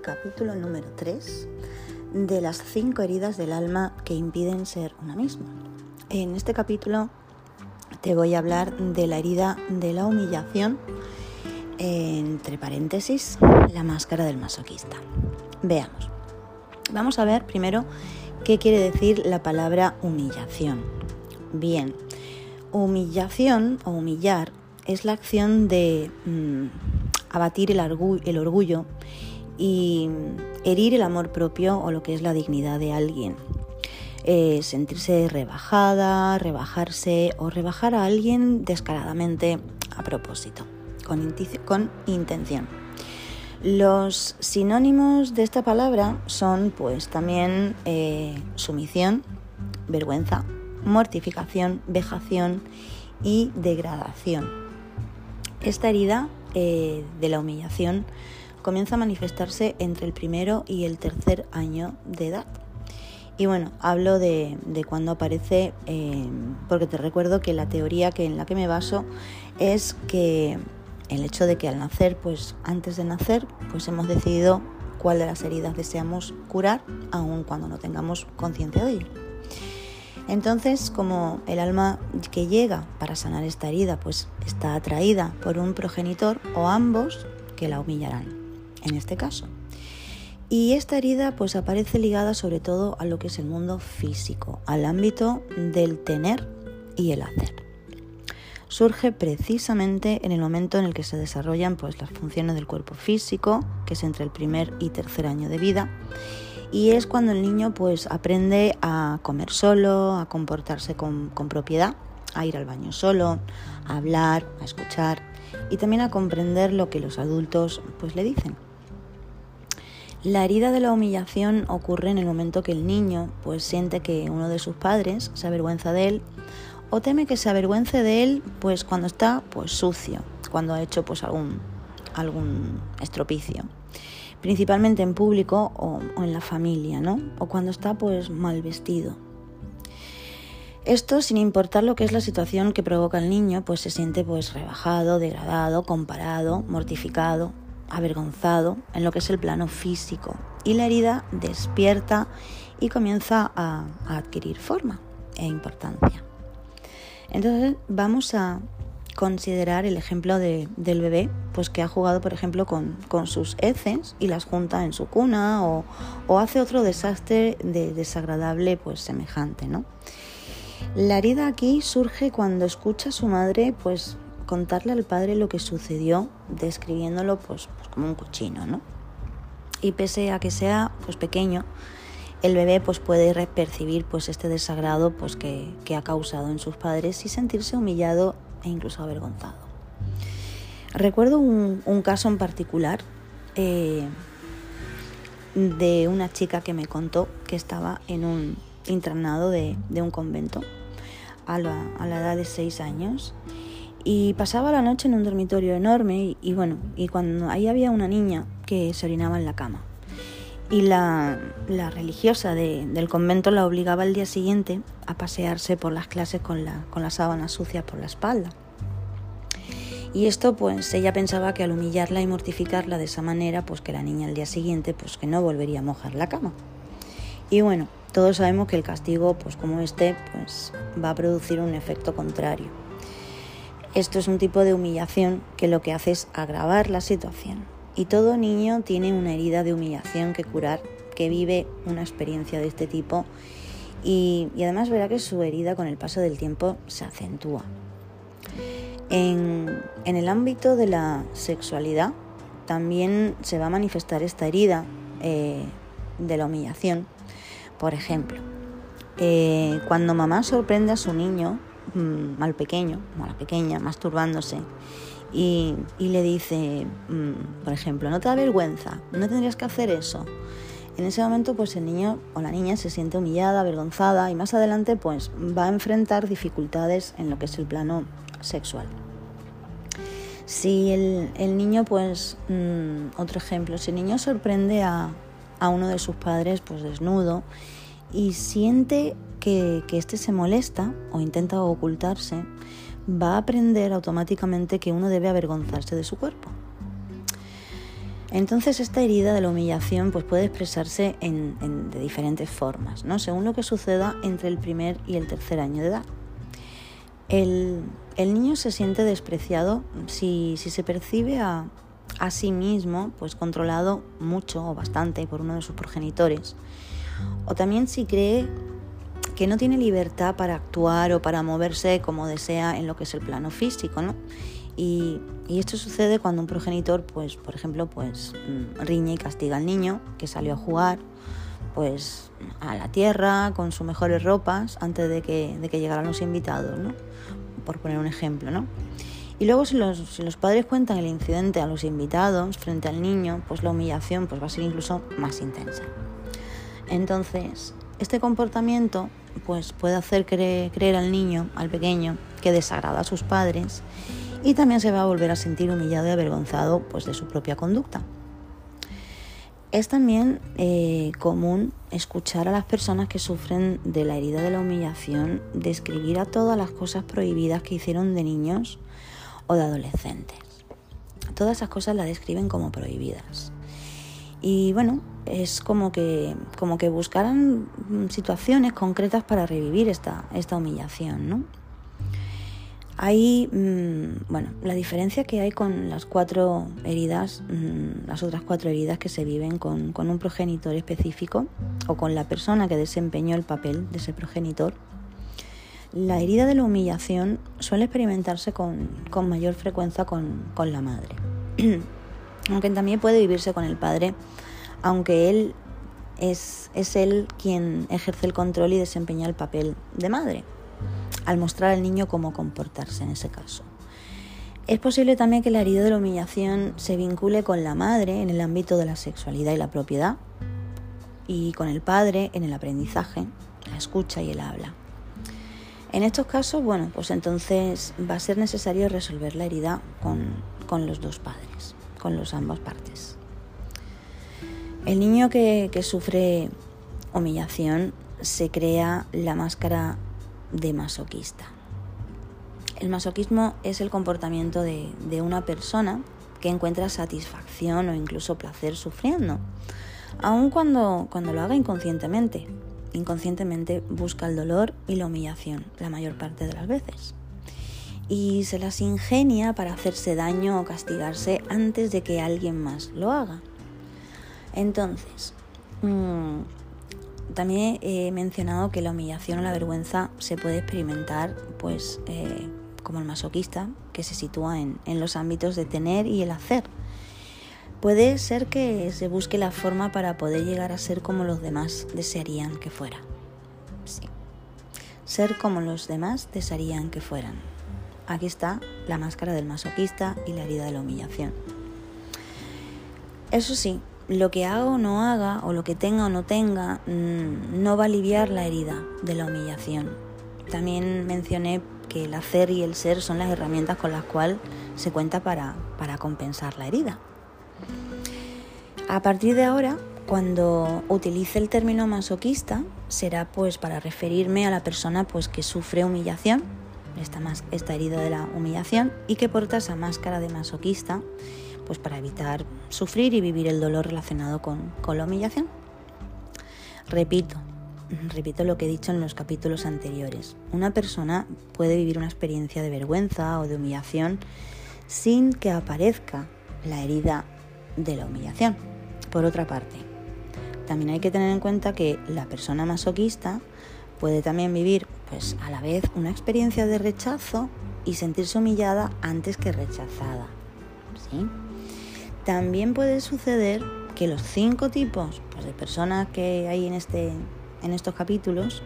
capítulo número 3 de las cinco heridas del alma que impiden ser una misma. En este capítulo te voy a hablar de la herida de la humillación, entre paréntesis, la máscara del masoquista. Veamos. Vamos a ver primero qué quiere decir la palabra humillación. Bien, humillación o humillar es la acción de mm, abatir el, el orgullo y herir el amor propio o lo que es la dignidad de alguien. Eh, sentirse rebajada, rebajarse o rebajar a alguien descaradamente a propósito, con, con intención. Los sinónimos de esta palabra son pues también eh, sumisión, vergüenza, mortificación, vejación y degradación. Esta herida eh, de la humillación comienza a manifestarse entre el primero y el tercer año de edad. Y bueno, hablo de, cuando aparece, eh, porque te recuerdo que la teoría que en la que me baso es que el hecho de que al nacer, pues antes de nacer, pues hemos decidido cuál de las heridas deseamos curar, aun cuando no tengamos conciencia de ello. Entonces, como el alma que llega para sanar esta herida, pues está atraída por un progenitor o ambos que la humillarán, en este caso. Y esta herida pues aparece ligada sobre todo a lo que es el mundo físico, al ámbito del tener y el hacer. Surge precisamente en el momento en el que se desarrollan pues las funciones del cuerpo físico, que es entre el primer y tercer año de vida, y es cuando el niño pues aprende a comer solo, a comportarse con, propiedad, a ir al baño solo, a hablar, a escuchar y también a comprender lo que los adultos pues le dicen. La herida de la humillación ocurre en el momento que el niño pues siente que uno de sus padres se avergüenza de él o teme que se avergüence de él pues cuando está pues sucio, cuando ha hecho pues algún algún estropicio principalmente en público o, en la familia, ¿no? O cuando está pues mal vestido. Esto sin importar lo que es la situación que provoca el niño, pues se siente pues rebajado, degradado, comparado, mortificado, avergonzado en lo que es el plano físico. Y la herida despierta y comienza a adquirir forma e importancia. Entonces vamos a considerar el ejemplo de, del bebé, pues que ha jugado, por ejemplo, con, sus heces y las junta en su cuna o, hace otro desastre de desagradable, pues semejante, ¿no? La herida aquí surge cuando escucha a su madre, pues contarle al padre lo que sucedió, describiéndolo, pues como un cochino, ¿no? Y pese a que sea, pues pequeño, el bebé pues puede percibir pues este desagrado pues que, que, ha causado en sus padres y sentirse humillado e incluso avergonzado. Recuerdo un, caso en particular eh, de una chica que me contó que estaba en un internado de, un convento a la, edad de seis años y pasaba la noche en un dormitorio enorme y, bueno, y cuando ahí había una niña que se orinaba en la cama y la, religiosa del convento la obligaba al día siguiente a pasearse por las clases con la, con la sábana sucia por la espalda. Y esto pues ella pensaba que al humillarla y mortificarla de esa manera pues que la niña al día siguiente pues que no volvería a mojar la cama. Y bueno, todos sabemos que el castigo pues como este pues va a producir un efecto contrario. Esto es un tipo de humillación que lo que hace es agravar la situación. Y todo niño tiene una herida de humillación que curar, que vive una experiencia de este tipo y, además verá que su herida con el paso del tiempo se acentúa. En, el ámbito de la sexualidad también se va a manifestar esta herida eh, de la humillación. Por ejemplo, eh, cuando mamá sorprende a su niño, mm, al pequeño o a la pequeña, masturbándose, y, le dice, mm, por ejemplo, no te da vergüenza, no tendrías que hacer eso. En ese momento, pues el niño o la niña se siente humillada, avergonzada y más adelante, pues va a enfrentar dificultades en lo que es el plano sexual. Si el, niño, pues, mm, otro ejemplo, si el niño sorprende a, uno de sus padres, pues desnudo, y siente que, que éste se molesta o intenta ocultarse, va a aprender automáticamente que uno debe avergonzarse de su cuerpo. Entonces esta herida de la humillación pues, puede expresarse en, de diferentes formas, ¿no? según lo que suceda entre el primer y el tercer año de edad. El, niño se siente despreciado si, se percibe a, a, sí mismo pues, controlado mucho o bastante por uno de sus progenitores, o también si cree que no tiene libertad para actuar o para moverse como desea en lo que es el plano físico, ¿no? Y, esto sucede cuando un progenitor, pues, por ejemplo, pues mm, riñe y castiga al niño que salió a jugar, pues a la tierra con sus mejores ropas antes de que, de que llegaran los invitados, ¿no? Por poner un ejemplo, ¿no? Y luego si los, si los, padres cuentan el incidente a los invitados frente al niño, pues la humillación pues, va a ser incluso más intensa. Entonces, este comportamiento pues, puede hacer creer al niño, al pequeño, que desagrada a sus padres y también se va a volver a sentir humillado y avergonzado pues, de su propia conducta. Es también eh, común escuchar a las personas que sufren de la herida de la humillación describir a todas las cosas prohibidas que hicieron de niños o de adolescentes. Todas esas cosas las describen como prohibidas. Y bueno, es como que, como que buscaran situaciones concretas para revivir esta, esta humillación, ¿no? Hay, mm, bueno, la diferencia que hay con las cuatro heridas, mm, las otras cuatro heridas que se viven con, un progenitor específico o con la persona que desempeñó el papel de ese progenitor, la herida de la humillación suele experimentarse con, mayor frecuencia con, la madre, aunque también puede vivirse con el padre, aunque él es, es él quien ejerce el control y desempeña el papel de madre al mostrar al niño cómo comportarse en ese caso. Es posible también que la herida de la humillación se vincule con la madre en el ámbito de la sexualidad y la propiedad y con el padre en el aprendizaje, la escucha y el habla. En estos casos, bueno, pues entonces va a ser necesario resolver la herida con, los dos padres, con los ambas partes. El niño que, sufre humillación se crea la máscara de masoquista. El masoquismo es el comportamiento de, una persona que encuentra satisfacción o incluso placer sufriendo, aun cuando, cuando lo haga inconscientemente. Inconscientemente busca el dolor y la humillación la mayor parte de las veces. Y se las ingenia para hacerse daño o castigarse antes de que alguien más lo haga. Entonces, mm, también he mencionado que la humillación o la vergüenza se puede experimentar pues eh, como el masoquista, que se sitúa en, los ámbitos de tener y el hacer. Puede ser que se busque la forma para poder llegar a ser como los demás desearían que fuera. Sí. Ser como los demás desearían que fueran. Aquí está la máscara del masoquista y la herida de la humillación. Eso sí, lo que haga o no haga, o lo que tenga o no tenga, mm, no va a aliviar la herida de la humillación. También mencioné que el hacer y el ser son las herramientas con las cuales se cuenta para, para compensar la herida. A partir de ahora, cuando utilice el término masoquista, será pues para referirme a la persona pues que sufre humillación, esta, esta herida de la humillación, y que porta esa máscara de masoquista pues para evitar sufrir y vivir el dolor relacionado con, la humillación. Repito, repito lo que he dicho en los capítulos anteriores. Una persona puede vivir una experiencia de vergüenza o de humillación sin que aparezca la herida de la humillación. Por otra parte, también hay que tener en cuenta que la persona masoquista puede también vivir pues a la vez una experiencia de rechazo y sentirse humillada antes que rechazada. ¿Sí? También puede suceder que los cinco tipos pues, de personas que hay en, este, en estos capítulos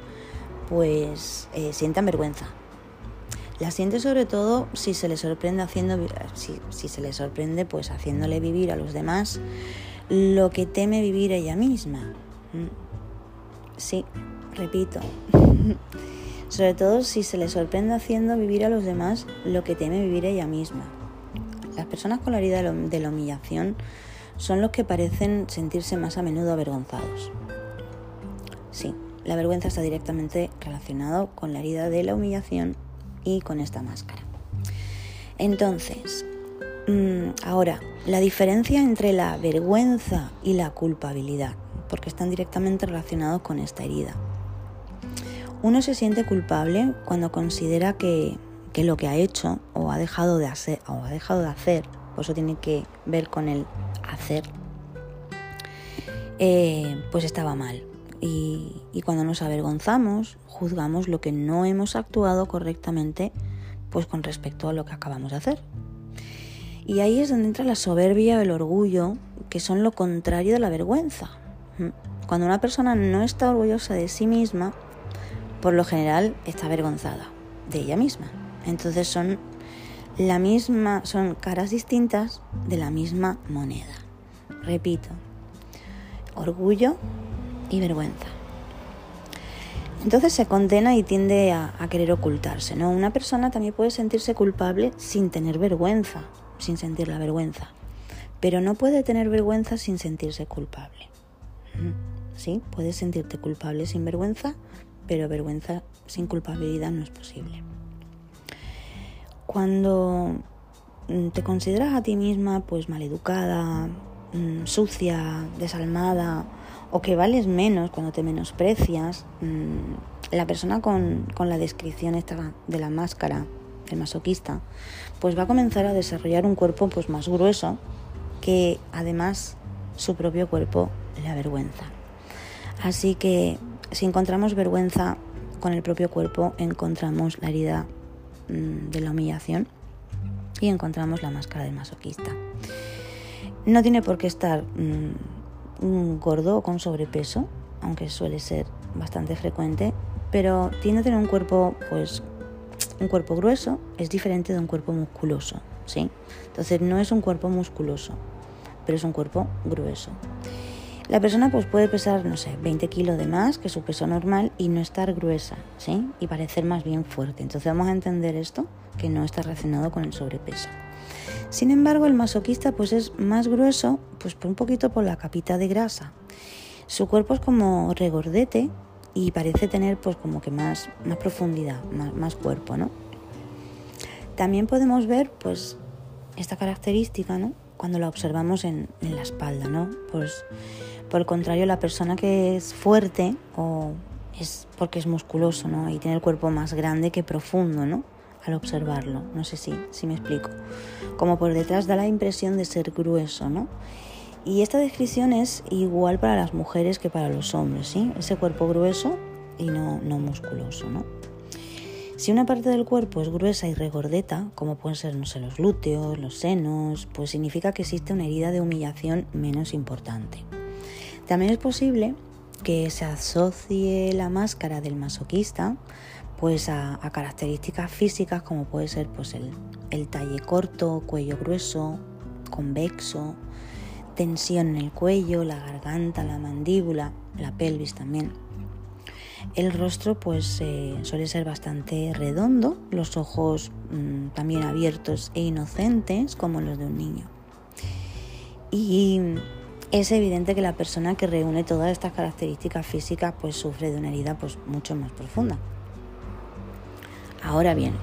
pues eh, sientan vergüenza. La siente sobre todo si se le sorprende haciendo si, si se le sorprende pues haciéndole vivir a los demás lo que teme vivir ella misma. Mm. Sí, repito. sobre todo si se le sorprende haciendo vivir a los demás lo que teme vivir ella misma. Las personas con la herida de la humillación son los que parecen sentirse más a menudo avergonzados. Sí, la vergüenza está directamente relacionado con la herida de la humillación y con esta máscara. Entonces, Mm, ahora, la diferencia entre la vergüenza y la culpabilidad, porque están directamente relacionados con esta herida. Uno se siente culpable cuando considera que, lo que ha hecho o ha dejado de hacer, o ha dejado de hacer, por eso tiene que ver con el hacer, eh, pues estaba mal. Y, cuando nos avergonzamos, juzgamos lo que no hemos actuado correctamente, pues con respecto a lo que acabamos de hacer. Y ahí es donde entra la soberbia o el orgullo, que son lo contrario de la vergüenza. Cuando una persona no está orgullosa de sí misma, por lo general está avergonzada de ella misma. Entonces son la misma, son caras distintas de la misma moneda. Repito, orgullo y vergüenza. Entonces se condena y tiende a, querer ocultarse, ¿no? Una persona también puede sentirse culpable sin tener vergüenza sin sentir la vergüenza, pero no puede tener vergüenza sin sentirse culpable. Sí, puedes sentirte culpable sin vergüenza, pero vergüenza sin culpabilidad no es posible. Cuando mm, te consideras a ti misma pues maleducada, mm, sucia, desalmada o que vales menos cuando te menosprecias, mm, la persona con, con la descripción esta de la máscara el masoquista, pues va a comenzar a desarrollar un cuerpo pues más grueso que además su propio cuerpo le avergüenza. Así que si encontramos vergüenza con el propio cuerpo, encontramos la herida de la humillación y encontramos la máscara del masoquista. No tiene por qué estar mm, gordo o con sobrepeso, aunque suele ser bastante frecuente, pero tiene que tener un cuerpo pues un cuerpo grueso es diferente de un cuerpo musculoso, ¿sí? Entonces no es un cuerpo musculoso, pero es un cuerpo grueso. La persona pues puede pesar, no sé, 20 kilos de más que su peso normal y no estar gruesa, ¿sí? Y parecer más bien fuerte. Entonces vamos a entender esto, que no está relacionado con el sobrepeso. Sin embargo, el masoquista pues es más grueso, pues un poquito por la capita de grasa. Su cuerpo es como regordete y parece tener pues como que más, más profundidad, más, cuerpo, ¿no? También podemos ver pues esta característica, ¿no? Cuando la observamos en, la espalda, ¿no? Pues por el contrario, la persona que es fuerte o es porque es musculoso, ¿no? Y tiene el cuerpo más grande que profundo, ¿no? Al observarlo, no sé si, si me explico. Como por detrás da la impresión de ser grueso, ¿no? Y esta descripción es igual para las mujeres que para los hombres, ¿sí? Ese cuerpo grueso y no, no musculoso, ¿no? Si una parte del cuerpo es gruesa y regordeta, como pueden ser, no sé, los glúteos, los senos, pues significa que existe una herida de humillación menos importante. También es posible que se asocie la máscara del masoquista pues a, características físicas como puede ser pues el, el talle corto, cuello grueso, convexo, tensión en el cuello, la garganta, la mandíbula, la pelvis también. El rostro pues eh, suele ser bastante redondo, los ojos mm, también abiertos e inocentes como los de un niño. Y es evidente que la persona que reúne todas estas características físicas pues sufre de una herida pues mucho más profunda. Ahora bien,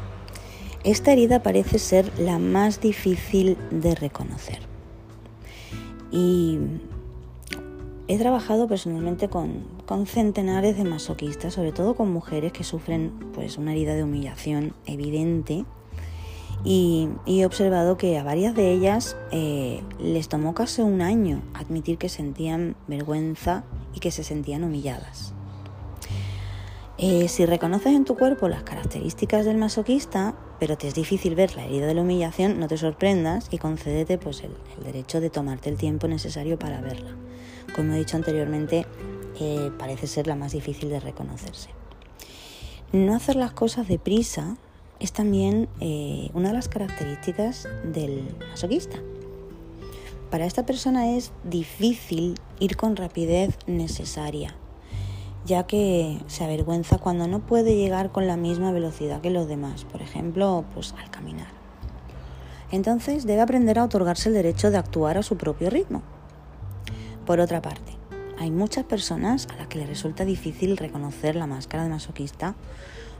esta herida parece ser la más difícil de reconocer. Y he trabajado personalmente con, centenares de masoquistas, sobre todo con mujeres que sufren pues, una herida de humillación evidente. Y, he observado que a varias de ellas eh, les tomó casi un año admitir que sentían vergüenza y que se sentían humilladas. Eh, si reconoces en tu cuerpo las características del masoquista, pero te es difícil ver la herida de la humillación, no te sorprendas y concédete pues, el, derecho de tomarte el tiempo necesario para verla. Como he dicho anteriormente, eh, parece ser la más difícil de reconocerse. No hacer las cosas deprisa es también eh, una de las características del masoquista. Para esta persona es difícil ir con rapidez necesaria ya que se avergüenza cuando no puede llegar con la misma velocidad que los demás, por ejemplo, pues al caminar. Entonces debe aprender a otorgarse el derecho de actuar a su propio ritmo. Por otra parte, hay muchas personas a las que les resulta difícil reconocer la máscara de masoquista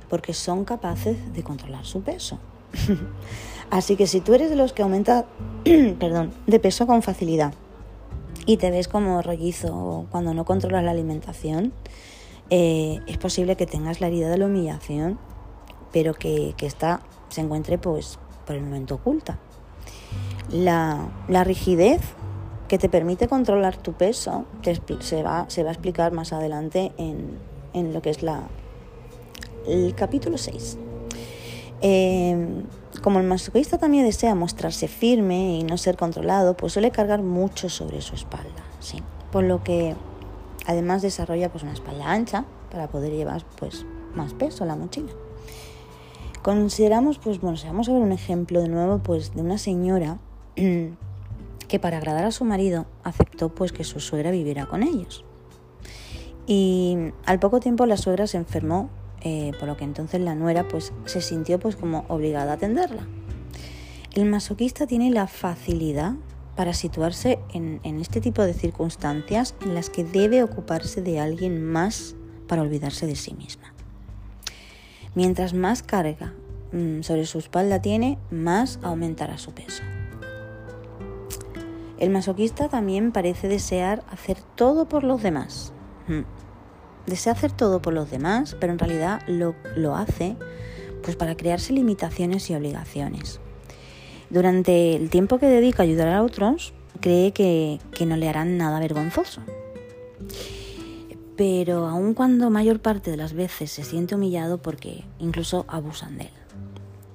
porque son capaces de controlar su peso. Así que si tú eres de los que aumenta, perdón, de peso con facilidad y te ves como rollizo cuando no controlas la alimentación, eh, es posible que tengas la herida de la humillación, pero que, que esta se encuentre pues por el momento oculta. La, la rigidez que te permite controlar tu peso se, va, se va a explicar más adelante en, en lo que es la, el capítulo 6. Em, como el masoquista también desea mostrarse firme y no ser controlado, pues suele cargar mucho sobre su espalda, ¿sí? Por lo que además desarrolla pues una espalda ancha para poder llevar pues más peso a la mochila. Consideramos, pues bueno, vamos a ver un ejemplo de nuevo pues de una señora que para agradar a su marido aceptó pues que su suegra viviera con ellos. Y al poco tiempo la suegra se enfermó eh, por lo que entonces la nuera pues se sintió pues como obligada a atenderla. El masoquista tiene la facilidad para situarse en, este tipo de circunstancias en las que debe ocuparse de alguien más para olvidarse de sí misma. Mientras más carga mm, sobre su espalda tiene, más aumentará su peso. El masoquista también parece desear hacer todo por los demás. Desea hacer todo por los demás, pero en realidad lo, lo hace pues para crearse limitaciones y obligaciones. Durante el tiempo que dedica a ayudar a otros, cree que, que no le harán nada vergonzoso. Pero aun cuando mayor parte de las veces se siente humillado porque incluso abusan de él.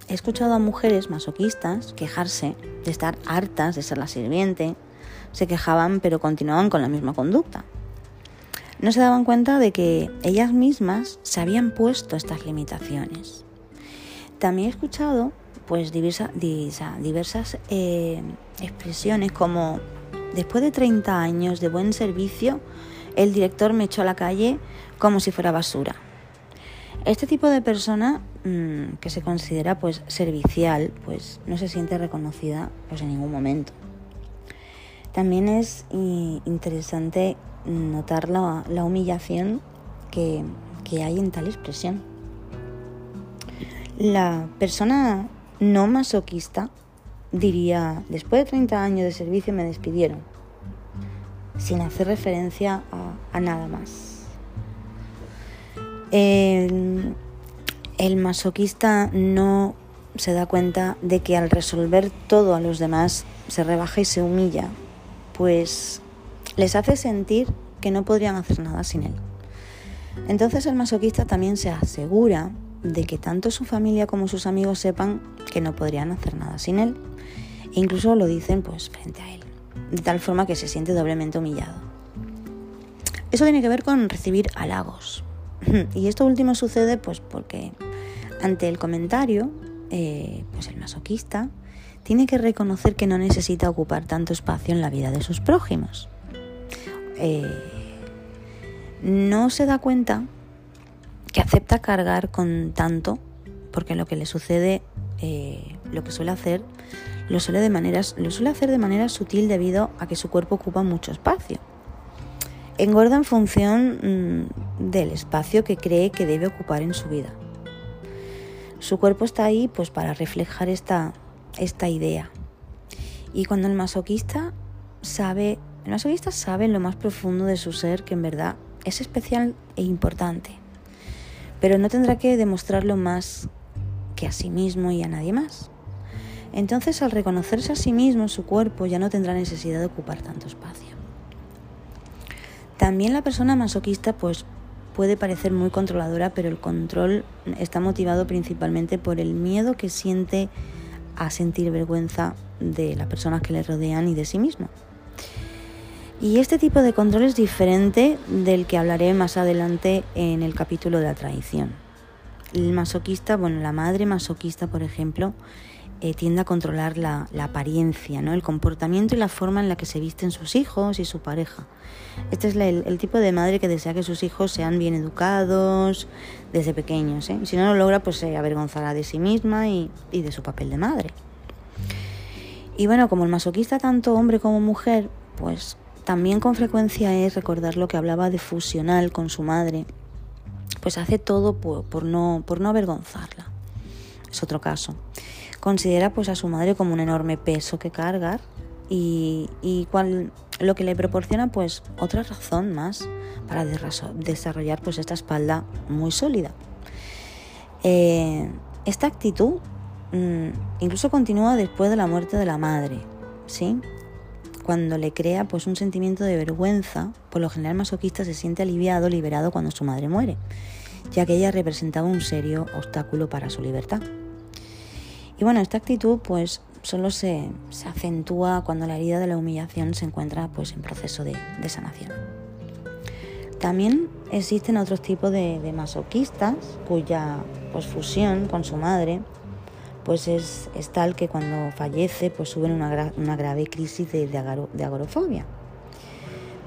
He escuchado a mujeres masoquistas quejarse de estar hartas de ser la sirviente, se quejaban pero continuaban con la misma conducta no se daban cuenta de que ellas mismas se habían puesto estas limitaciones. También he escuchado pues diversa, diversas eh, expresiones como después de 30 años de buen servicio, el director me echó a la calle como si fuera basura. Este tipo de persona mm, que se considera pues servicial, pues no se siente reconocida pues en ningún momento. También es interesante notar la, humillación que, hay en tal expresión. La persona no masoquista diría, después de 30 años de servicio me despidieron, sin hacer referencia a, nada más. El, el, masoquista no se da cuenta de que al resolver todo a los demás se rebaja y se humilla, pues les hace sentir que no podrían hacer nada sin él. Entonces el masoquista también se asegura de que tanto su familia como sus amigos sepan que no podrían hacer nada sin él. E incluso lo dicen pues frente a él, de tal forma que se siente doblemente humillado. Eso tiene que ver con recibir halagos. Y esto último sucede pues porque ante el comentario, eh, pues el masoquista tiene que reconocer que no necesita ocupar tanto espacio en la vida de sus prójimos. Eh, no se da cuenta que acepta cargar con tanto, porque lo que le sucede, eh, lo que suele hacer, lo suele, de lo suele hacer de manera sutil debido a que su cuerpo ocupa mucho espacio. Engorda en función mm, del espacio que cree que debe ocupar en su vida. Su cuerpo está ahí pues para reflejar esta, esta idea. Y cuando el masoquista sabe el masoquista sabe en lo más profundo de su ser que en verdad es especial e importante, pero no tendrá que demostrarlo más que a sí mismo y a nadie más. Entonces, al reconocerse a sí mismo, su cuerpo ya no tendrá necesidad de ocupar tanto espacio. También la persona masoquista pues puede parecer muy controladora, pero el control está motivado principalmente por el miedo que siente a sentir vergüenza de las personas que le rodean y de sí mismo. Y este tipo de control es diferente del que hablaré más adelante en el capítulo de la tradición. El masoquista, bueno, la madre masoquista, por ejemplo, eh, tiende a controlar la, apariencia, ¿no? el comportamiento y la forma en la que se visten sus hijos y su pareja. Este es el, tipo de madre que desea que sus hijos sean bien educados desde pequeños. ¿eh? Si no lo logra, pues se avergonzará de sí misma y, y de su papel de madre. Y bueno, como el masoquista, tanto hombre como mujer, pues también con frecuencia es recordar lo que hablaba de fusional con su madre, pues hace todo por, no, por no avergonzarla. Es otro caso. considera pues a su madre como un enorme peso que cargar y, cual, lo que le proporciona pues otra razón más para desarrollar pues esta espalda muy sólida. Eh, esta actitud mm, incluso continúa después de la muerte de la madre, ¿sí? Cuando le crea pues un sentimiento de vergüenza, por lo general masoquista se siente aliviado, liberado cuando su madre muere, ya que ella representaba un serio obstáculo para su libertad. Y bueno, esta actitud pues solo se, acentúa cuando la herida de la humillación se encuentra pues, en proceso de, sanación. También existen otros tipos de, masoquistas cuya pues, fusión con su madre pues es, tal que cuando fallece pues suben una, grave crisis de, de, agorofobia.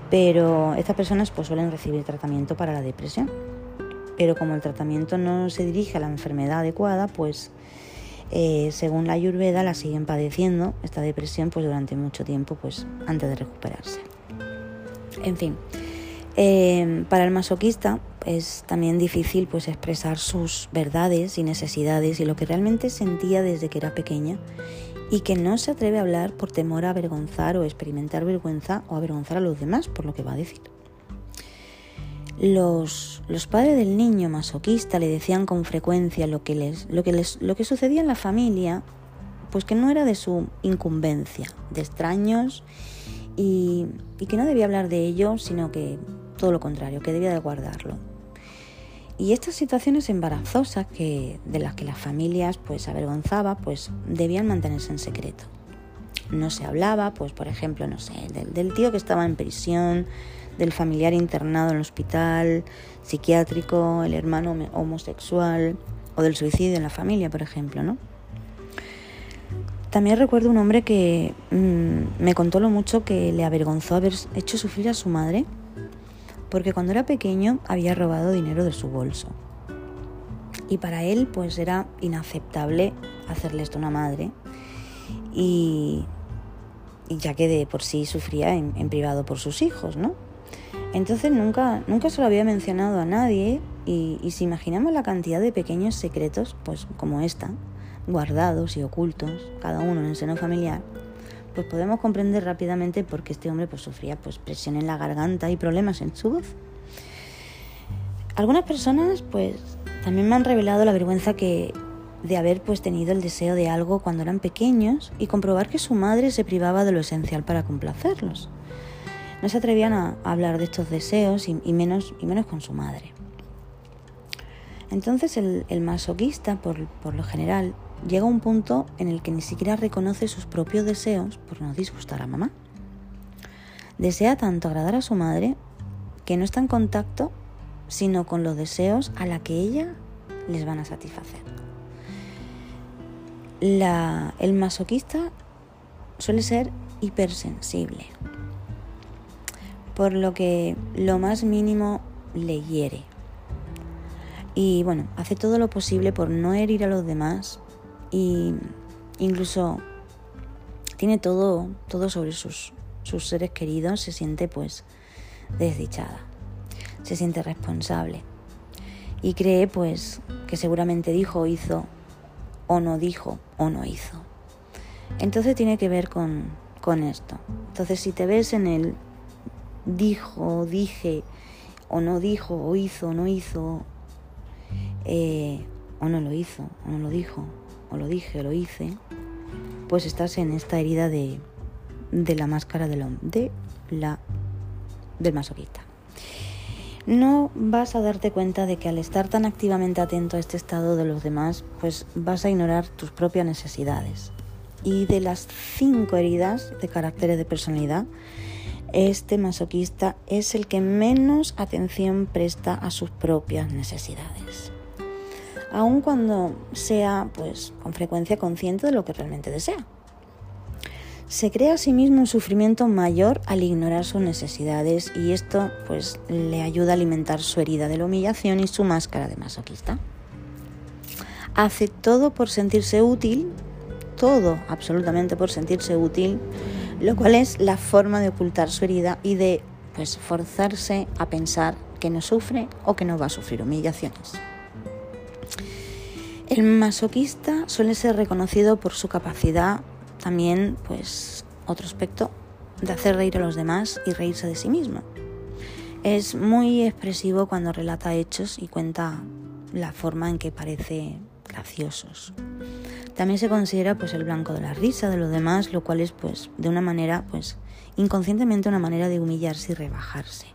Pero estas personas pues suelen recibir tratamiento para la depresión. Pero como el tratamiento no se dirige a la enfermedad adecuada, pues eh, según la Ayurveda, la siguen padeciendo esta depresión pues durante mucho tiempo pues antes de recuperarse. En fin, eh, para el masoquista es también difícil pues expresar sus verdades y necesidades y lo que realmente sentía desde que era pequeña y que no se atreve a hablar por temor a avergonzar o experimentar vergüenza o avergonzar a los demás por lo que va a decir. Los, padres del niño masoquista le decían con frecuencia lo que, les, lo, que les, lo que sucedía en la familia, pues que no era de su incumbencia, de extraños, y, que no debía hablar de ello, sino que todo lo contrario, que debía de guardarlo. Y estas situaciones embarazosas que, de las que las familias pues avergonzaba, pues debían mantenerse en secreto. No se hablaba, pues por ejemplo, no sé, del, tío que estaba en prisión, del familiar internado en el hospital psiquiátrico, el hermano homosexual o del suicidio en la familia, por ejemplo, ¿no? También recuerdo un hombre que mm, me contó lo mucho que le avergonzó haber hecho sufrir a su madre porque cuando era pequeño había robado dinero de su bolso. Y para él pues era inaceptable hacerle esto a una madre y, ya que de por sí sufría en, privado por sus hijos, ¿no? Entonces nunca, nunca se lo había mencionado a nadie y, si imaginamos la cantidad de pequeños secretos, pues como esta, guardados y ocultos, cada uno en el seno familiar, pues podemos comprender rápidamente por qué este hombre pues, sufría pues, presión en la garganta y problemas en su voz. Algunas personas pues también me han revelado la vergüenza que de haber pues tenido el deseo de algo cuando eran pequeños y comprobar que su madre se privaba de lo esencial para complacerlos no se atrevían a hablar de estos deseos y, menos, y menos con su madre. Entonces el, masoquista, por, lo general, llega un punto en el que ni siquiera reconoce sus propios deseos por no disgustar a mamá. Desea tanto agradar a su madre que no está en contacto sino con los deseos a la que ella les van a satisfacer. el masoquista suele ser hipersensible por lo que lo más mínimo le hiere. Y bueno, hace todo lo posible por no herir a los demás y incluso tiene todo, todo sobre sus, sus seres queridos, se siente pues desdichada, se siente responsable y cree pues que seguramente dijo hizo o no dijo o no hizo. Entonces tiene que ver con, con esto. Entonces si te ves en el dijo, dije, o no dijo, o hizo, o no hizo, eh, o no lo hizo, o no lo dijo, lo dije, o lo hice, pues estás en esta herida de, de la máscara del, de la, del masoquista. No vas a darte cuenta de que al estar tan activamente atento a este estado de los demás, pues vas a ignorar tus propias necesidades. Y de las cinco heridas de caracteres de personalidad, este masoquista es el que menos atención presta a sus propias necesidades, aun cuando sea pues con frecuencia consciente de lo que realmente desea. Se crea a sí mismo un sufrimiento mayor al ignorar sus necesidades y esto pues le ayuda a alimentar su herida de la humillación y su máscara de masoquista. Hace todo por sentirse útil, todo absolutamente por sentirse útil lo cual es la forma de ocultar su herida y de pues forzarse a pensar que no sufre o que no va a sufrir humillaciones. El masoquista suele ser reconocido por su capacidad, también, pues, otro aspecto, de hacer reír a los demás y reírse de sí mismo. Es muy expresivo cuando relata hechos y cuenta la forma en que parece graciosos. También se considera pues el blanco de la risa de los demás, lo cual es pues de una manera pues inconscientemente una manera de humillarse y rebajarse.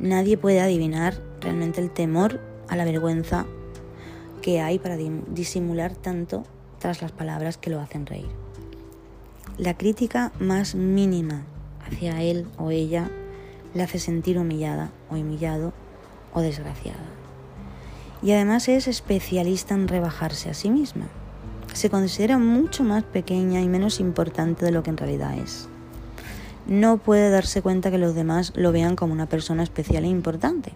Nadie puede adivinar realmente el temor a la vergüenza que hay para disimular tanto tras las palabras que lo hacen reír. La crítica más mínima hacia él o ella le hace sentir humillada o humillado o desgraciada. Y además es especialista en rebajarse a sí misma. Se considera mucho más pequeña y menos importante de lo que en realidad es. No puede darse cuenta que los demás lo vean como una persona especial e importante.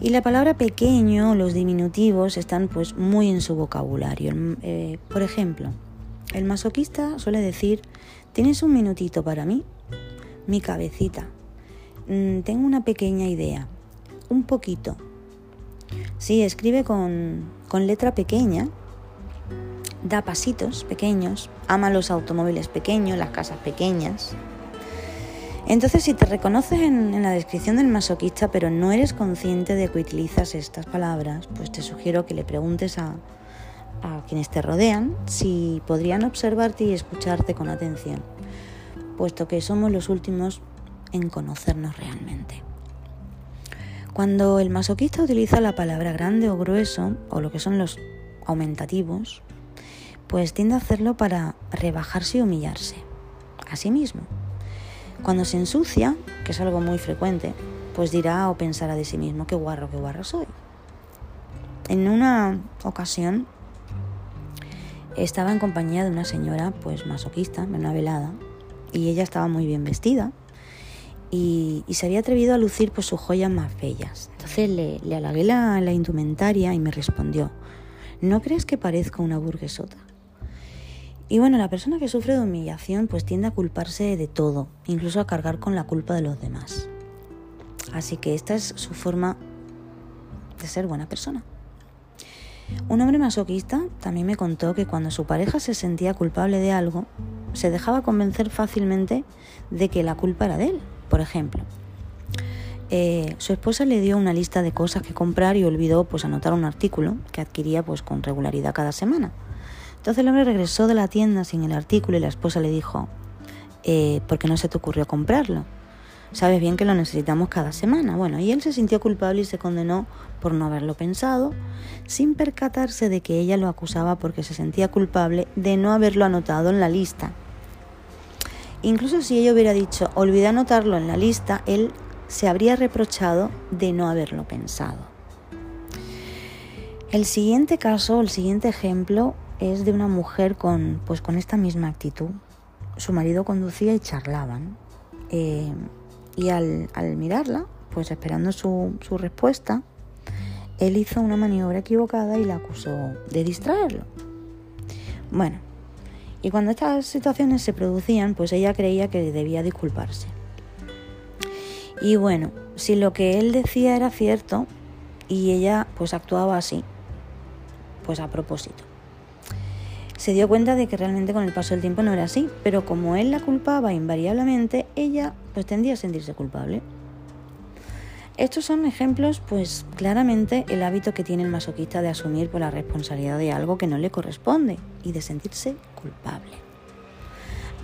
Y la palabra pequeño, los diminutivos, están pues muy en su vocabulario. Eh, por ejemplo, el masoquista suele decir, ¿tienes un minutito para mí? Mi cabecita. Mm, tengo una pequeña idea. Un poquito. Sí, escribe con, con letra pequeña. Da pasitos pequeños. Ama los automóviles pequeños, las casas pequeñas. Entonces, si te reconoces en, la descripción del masoquista, pero no eres consciente de que utilizas estas palabras, pues te sugiero que le preguntes a, a quienes te rodean si podrían observarte y escucharte con atención, puesto que somos los últimos en conocernos realmente. Cuando el masoquista utiliza la palabra grande o grueso, o lo que son los aumentativos, pues tiende a hacerlo para rebajarse y humillarse a sí mismo. Cuando se ensucia, que es algo muy frecuente, pues dirá o pensará de sí mismo, qué guarro, qué guarro soy. En una ocasión estaba en compañía de una señora pues masoquista, en una velada, y ella estaba muy bien vestida y, se había atrevido a lucir pues sus joyas más bellas. Entonces le, le halagué la, la indumentaria y me respondió, ¿no crees que parezco una burguesota? Y bueno, la persona que sufre de humillación pues tiende a culparse de todo, incluso a cargar con la culpa de los demás. Así que esta es su forma de ser buena persona. Un hombre masoquista también me contó que cuando su pareja se sentía culpable de algo, se dejaba convencer fácilmente de que la culpa era de él. Por ejemplo, eh, su esposa le dio una lista de cosas que comprar y olvidó pues anotar un artículo que adquiría pues con regularidad cada semana. Entonces el hombre regresó de la tienda sin el artículo y la esposa le dijo, eh, ¿por qué no se te ocurrió comprarlo? Sabes bien que lo necesitamos cada semana. Bueno, y él se sintió culpable y se condenó por no haberlo pensado, sin percatarse de que ella lo acusaba porque se sentía culpable de no haberlo anotado en la lista. Incluso si ella hubiera dicho, olvidé anotarlo en la lista, él se habría reprochado de no haberlo pensado. El siguiente caso, el siguiente ejemplo, es de una mujer con, pues, con esta misma actitud. Su marido conducía y charlaban. Eh, y al, mirarla, pues esperando su, su respuesta, él hizo una maniobra equivocada y la acusó de distraerlo. Bueno, y cuando estas situaciones se producían, pues ella creía que debía disculparse. Y bueno, si lo que él decía era cierto y ella pues actuaba así, pues a propósito se dio cuenta de que realmente con el paso del tiempo no era así, pero como él la culpaba invariablemente, ella pues tendía a sentirse culpable. Estos son ejemplos, pues claramente el hábito que tiene el masoquista de asumir por la responsabilidad de algo que no le corresponde y de sentirse culpable.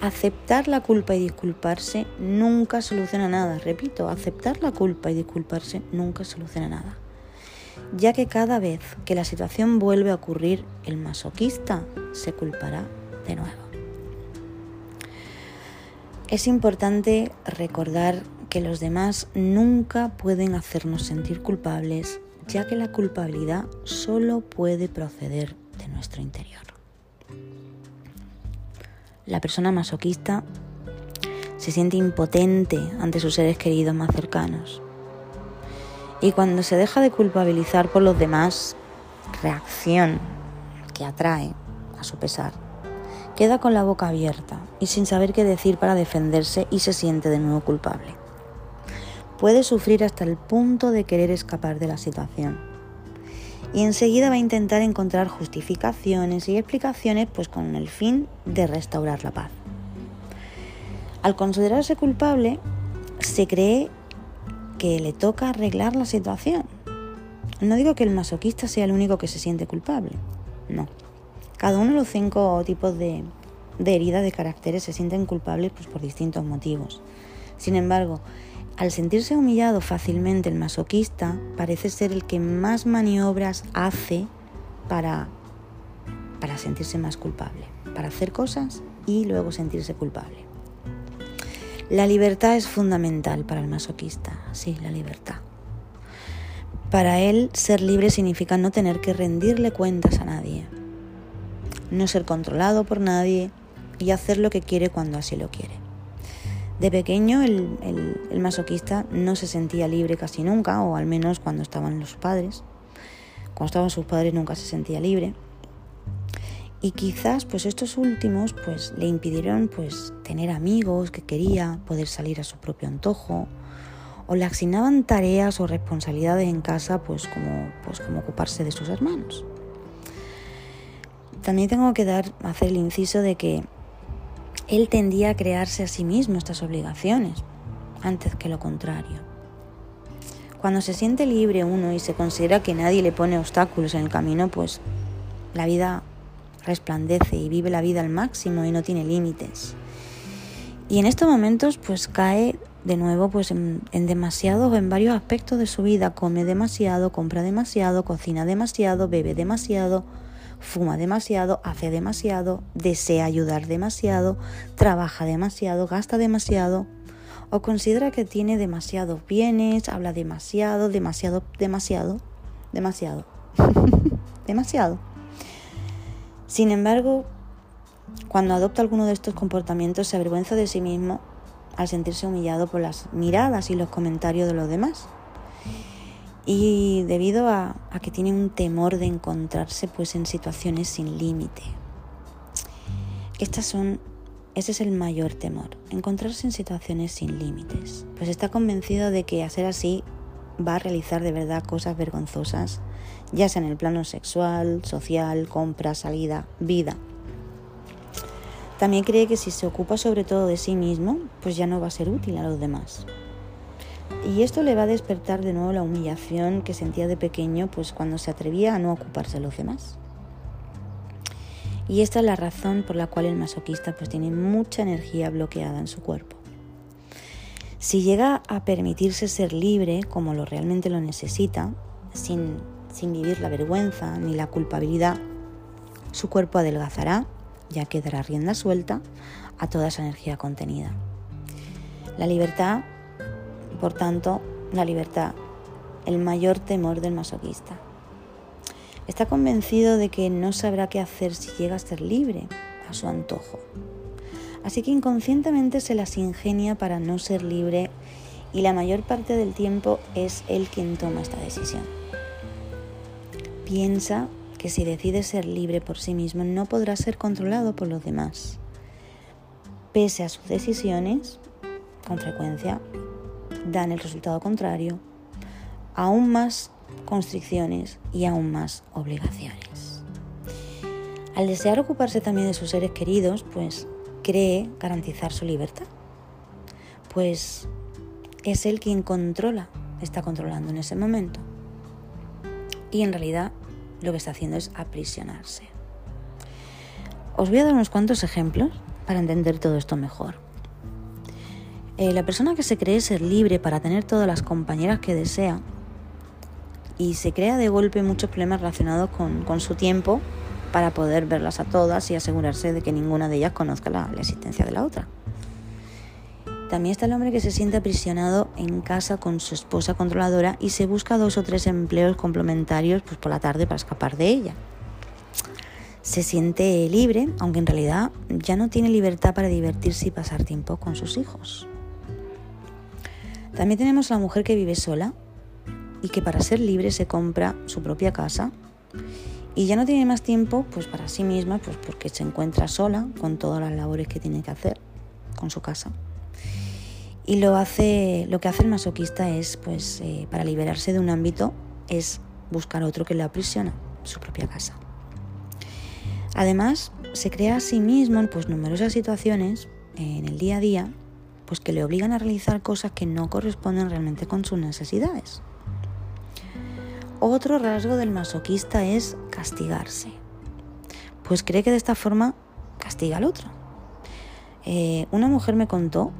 Aceptar la culpa y disculparse nunca soluciona nada. Repito, aceptar la culpa y disculparse nunca soluciona nada ya que cada vez que la situación vuelve a ocurrir, el masoquista se culpará de nuevo. Es importante recordar que los demás nunca pueden hacernos sentir culpables, ya que la culpabilidad solo puede proceder de nuestro interior. La persona masoquista se siente impotente ante sus seres queridos más cercanos y cuando se deja de culpabilizar por los demás, reacción que atrae a su pesar, queda con la boca abierta y sin saber qué decir para defenderse y se siente de nuevo culpable. Puede sufrir hasta el punto de querer escapar de la situación. y enseguida va a intentar encontrar justificaciones y explicaciones pues con el fin de restaurar la paz. Al considerarse culpable, se cree que le toca arreglar la situación. No digo que el masoquista sea el único que se siente culpable, no. Cada uno de los cinco tipos de, de heridas de caracteres se sienten culpables pues, por distintos motivos. Sin embargo, al sentirse humillado fácilmente el masoquista parece ser el que más maniobras hace para, para sentirse más culpable, para hacer cosas y luego sentirse culpable. La libertad es fundamental para el masoquista, sí, la libertad. Para él ser libre significa no tener que rendirle cuentas a nadie, no ser controlado por nadie y hacer lo que quiere cuando así lo quiere. De pequeño el, masoquista no se sentía libre casi nunca, o al menos cuando estaban los padres. Cuando estaban sus padres nunca se sentía libre. Y quizás pues estos últimos pues le impidieron pues tener amigos que quería, poder salir a su propio antojo, o le asignaban tareas o responsabilidades en casa pues como, pues como ocuparse de sus hermanos. También tengo que dar, hacer el inciso de que él tendía a crearse a sí mismo estas obligaciones antes que lo contrario. Cuando se siente libre uno y se considera que nadie le pone obstáculos en el camino, pues la vida resplandece y vive la vida al máximo y no tiene límites. Y en estos momentos pues cae de nuevo pues en, en demasiados, en varios aspectos de su vida. Come demasiado, compra demasiado, cocina demasiado, bebe demasiado, fuma demasiado, hace demasiado, desea ayudar demasiado, trabaja demasiado, gasta demasiado o considera que tiene demasiados bienes, habla demasiado, demasiado, demasiado, demasiado, demasiado. Sin embargo, cuando adopta alguno de estos comportamientos se avergüenza de sí mismo al sentirse humillado por las miradas y los comentarios de los demás y debido a, que tiene un temor de encontrarse pues en situaciones sin límite. Estas son, ese es el mayor temor, encontrarse en situaciones sin límites. Pues está convencido de que a ser así va a realizar de verdad cosas vergonzosas, ya sea en el plano sexual, social, compra, salida, vida. También cree que si se ocupa sobre todo de sí mismo, pues ya no va a ser útil a los demás. Y esto le va a despertar de nuevo la humillación que sentía de pequeño, pues cuando se atrevía a no ocuparse de los demás. Y esta es la razón por la cual el masoquista pues tiene mucha energía bloqueada en su cuerpo. Si llega a permitirse ser libre como lo realmente lo necesita, sin, sin vivir la vergüenza ni la culpabilidad, su cuerpo adelgazará, ya que dará rienda suelta a toda esa energía contenida. La libertad por tanto, la libertad, el mayor temor del masoquista. Está convencido de que no sabrá qué hacer si llega a ser libre, a su antojo. Así que inconscientemente se las ingenia para no ser libre y la mayor parte del tiempo es él quien toma esta decisión. Piensa que si decide ser libre por sí mismo no podrá ser controlado por los demás. Pese a sus decisiones, con frecuencia dan el resultado contrario, aún más constricciones y aún más obligaciones. Al desear ocuparse también de sus seres queridos, pues cree garantizar su libertad, pues es él quien controla, está controlando en ese momento. Y en realidad lo que está haciendo es aprisionarse. Os voy a dar unos cuantos ejemplos para entender todo esto mejor. Eh, la persona que se cree ser libre para tener todas las compañeras que desea y se crea de golpe muchos problemas relacionados con, su tiempo para poder verlas a todas y asegurarse de que ninguna de ellas conozca la, existencia de la otra. También está el hombre que se siente aprisionado en casa con su esposa controladora y se busca dos o tres empleos complementarios pues, por la tarde para escapar de ella. Se siente libre, aunque en realidad ya no tiene libertad para divertirse y pasar tiempo con sus hijos. También tenemos a la mujer que vive sola y que para ser libre se compra su propia casa y ya no tiene más tiempo pues para sí misma pues porque se encuentra sola con todas las labores que tiene que hacer con su casa y lo hace lo que hace el masoquista es pues eh, para liberarse de un ámbito es buscar otro que le aprisiona, su propia casa. Además, se crea a sí mismo pues, numerosas situaciones en el día a día pues, que le obligan a realizar cosas que no corresponden realmente con sus necesidades. Otro rasgo del masoquista es castigarse, pues cree que de esta forma castiga al otro. Eh, una mujer me contó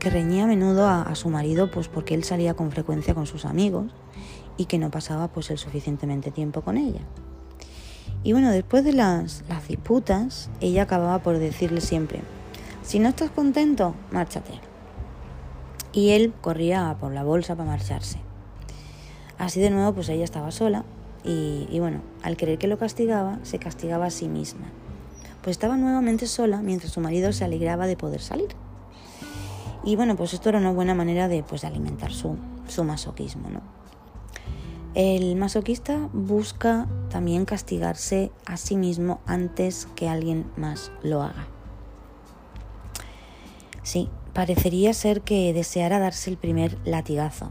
que reñía a menudo a, su marido pues porque él salía con frecuencia con sus amigos y que no pasaba pues el suficientemente tiempo con ella. Y bueno, después de las, las disputas, ella acababa por decirle siempre, si no estás contento, márchate. Y él corría por la bolsa para marcharse. Así de nuevo, pues ella estaba sola y, bueno, al creer que lo castigaba, se castigaba a sí misma. Pues estaba nuevamente sola mientras su marido se alegraba de poder salir. Y bueno, pues esto era una buena manera de, pues, alimentar su, su masoquismo, ¿no? El masoquista busca también castigarse a sí mismo antes que alguien más lo haga. Sí, parecería ser que deseara darse el primer latigazo,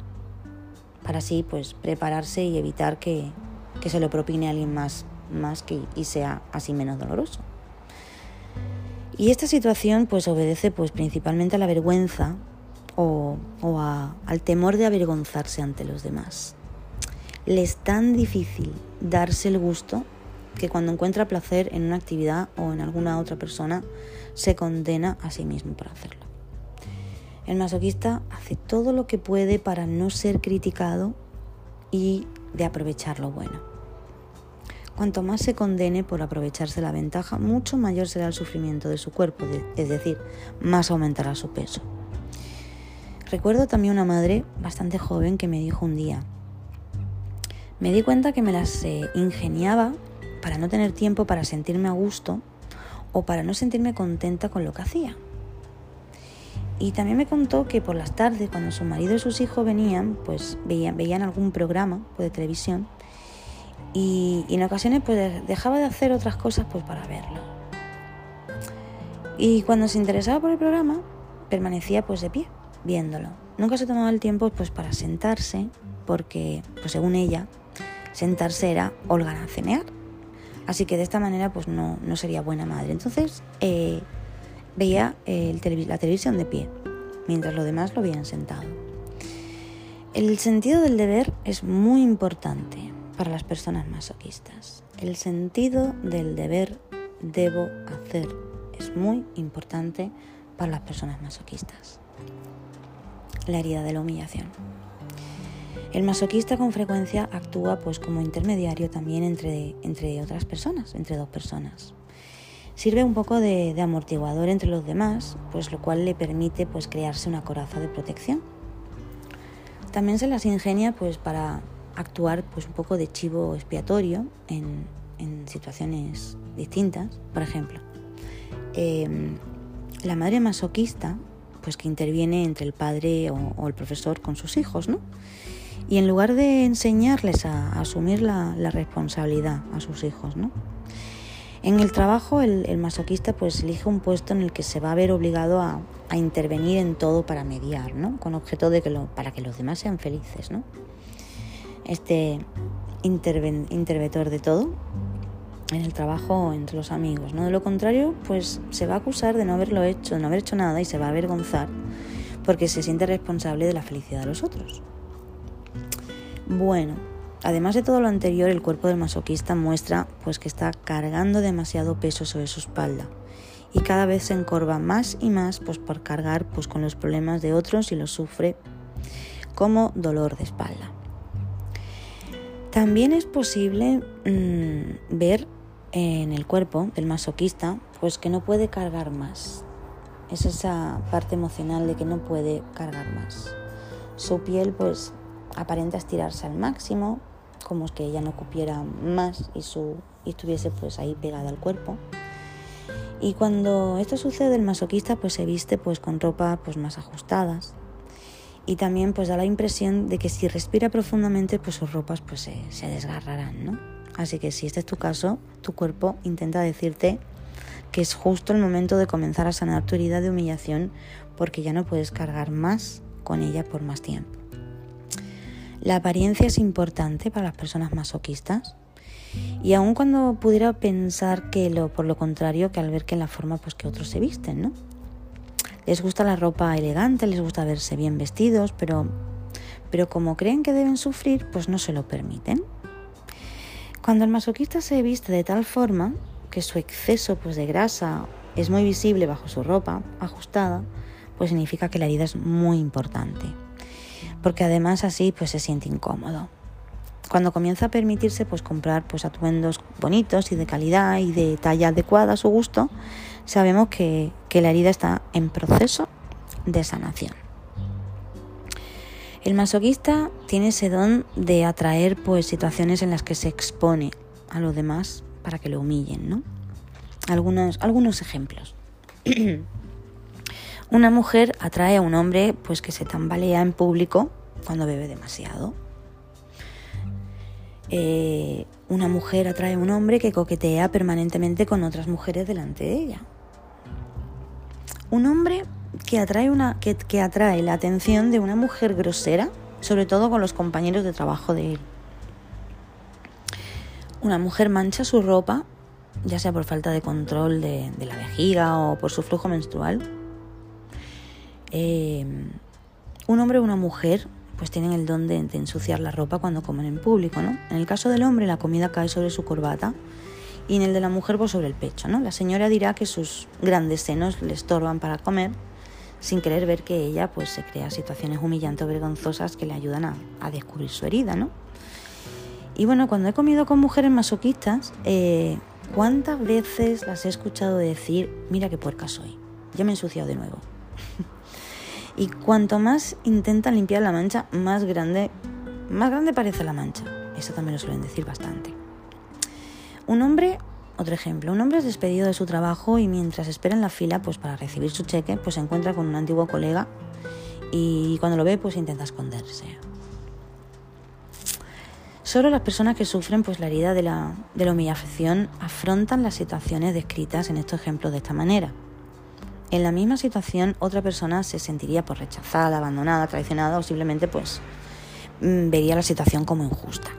para así pues prepararse y evitar que, se lo propine alguien más, más que, y sea así menos doloroso. Y esta situación pues obedece pues principalmente a la vergüenza o, al temor de avergonzarse ante los demás. Le es tan difícil darse el gusto que cuando encuentra placer en una actividad o en alguna otra persona se condena a sí mismo por hacerlo. El masoquista hace todo lo que puede para no ser criticado y de aprovechar lo bueno. Cuanto más se condene por aprovecharse la ventaja, mucho mayor será el sufrimiento de su cuerpo, es decir, más aumentará su peso. Recuerdo también una madre bastante joven que me dijo un día, me di cuenta que me las eh, ingeniaba para no tener tiempo para sentirme a gusto o para no sentirme contenta con lo que hacía. Y también me contó que por las tardes, cuando su marido y sus hijos venían, pues veían, algún programa de televisión y, en ocasiones pues dejaba de hacer otras cosas pues para verlo. Y cuando se interesaba por el programa, permanecía pues de pie, viéndolo. Nunca se tomaba el tiempo pues para sentarse, porque pues según ella, sentarse era holganacenear. Así que de esta manera pues no, no sería buena madre. Entonces eh, veía la televisión de pie, mientras los demás lo veían sentado. El sentido del deber es muy importante para las personas masoquistas. El sentido del deber debo hacer es muy importante para las personas masoquistas. La herida de la humillación. El masoquista con frecuencia actúa pues como intermediario también entre, entre otras personas, entre dos personas sirve un poco de, amortiguador entre los demás, pues lo cual le permite pues crearse una coraza de protección. También se las ingenia pues para actuar pues un poco de chivo expiatorio en, situaciones distintas. Por ejemplo, em, la madre masoquista pues que interviene entre el padre o, el profesor con sus hijos, ¿no? Y en lugar de enseñarles a, asumir la, la, responsabilidad a sus hijos, ¿no? En el trabajo el, masoquista pues elige un puesto en el que se va a ver obligado a, intervenir en todo para mediar, ¿no? Con objeto de que lo, para que los demás sean felices, ¿no? Este interventor de todo en el trabajo entre los amigos, ¿no? De lo contrario, pues se va a acusar de no haberlo hecho, de no haber hecho nada y se va a avergonzar porque se siente responsable de la felicidad de los otros. Bueno, Además de todo lo anterior, el cuerpo del masoquista muestra pues que está cargando demasiado peso sobre su espalda y cada vez se encorva más y más pues por cargar pues con los problemas de otros y los sufre como dolor de espalda. También es posible mm, ver en el cuerpo del masoquista pues que no puede cargar más. Es esa parte emocional de que no puede cargar más. Su piel pues aparenta estirarse al máximo, como que ella no cupiera más y, su, y estuviese pues ahí pegada al cuerpo. Y cuando esto sucede, el masoquista pues se viste pues con ropa pues más ajustadas y también pues da la impresión de que si respira profundamente pues sus ropas pues se, desgarrarán, ¿no? Así que si este es tu caso, tu cuerpo intenta decirte que es justo el momento de comenzar a sanar tu herida de humillación porque ya no puedes cargar más con ella por más tiempo. La apariencia es importante para las personas masoquistas. Y aun cuando pudiera pensar que lo, por lo contrario, que al ver que en la forma pues que otros se visten, ¿no? Les gusta la ropa elegante, les gusta verse bien vestidos, pero, pero como creen que deben sufrir, pues no se lo permiten. Cuando el masoquista se viste de tal forma que su exceso pues, de grasa es muy visible bajo su ropa ajustada, pues significa que la herida es muy importante. Porque además así pues se siente incómodo. Cuando comienza a permitirse pues comprar pues atuendos bonitos y de calidad y de talla adecuada a su gusto, sabemos que, que la herida está en proceso de sanación. El masoquista tiene ese don de atraer pues situaciones en las que se expone a los demás para que lo humillen, ¿no? Algunos, algunos ejemplos. Una mujer atrae a un hombre pues que se tambalea en público cuando bebe demasiado. Eh, una mujer atrae a un hombre que coquetea permanentemente con otras mujeres delante de ella. Un hombre que atrae, una, que, que atrae la atención de una mujer grosera, sobre todo con los compañeros de trabajo de él. Una mujer mancha su ropa, ya sea por falta de control de, de la vejiga o por su flujo menstrual. Eh, un hombre o una mujer pues tienen el don de, de, ensuciar la ropa cuando comen en público, ¿no? En el caso del hombre la comida cae sobre su corbata y en el de la mujer pues sobre el pecho, ¿no? La señora dirá que sus grandes senos le estorban para comer sin querer ver que ella pues se crea situaciones humillantes o vergonzosas que le ayudan a, a descubrir su herida, ¿no? Y bueno, cuando he comido con mujeres masoquistas, eh, ¿cuántas veces las he escuchado decir, mira qué puerca soy, ya me he ensuciado de nuevo? y cuanto más intentan limpiar la mancha, más grande, más grande parece la mancha. Eso también lo suelen decir bastante. Un hombre otro ejemplo, un hombre es despedido de su trabajo y mientras espera en la fila pues, para recibir su cheque, pues se encuentra con un antiguo colega y cuando lo ve pues intenta esconderse. Solo las personas que sufren pues, la herida de la, de la humillación afrontan las situaciones descritas en estos ejemplos de esta manera. En la misma situación otra persona se sentiría pues, rechazada, abandonada, traicionada o simplemente pues, mm, vería la situación como injusta.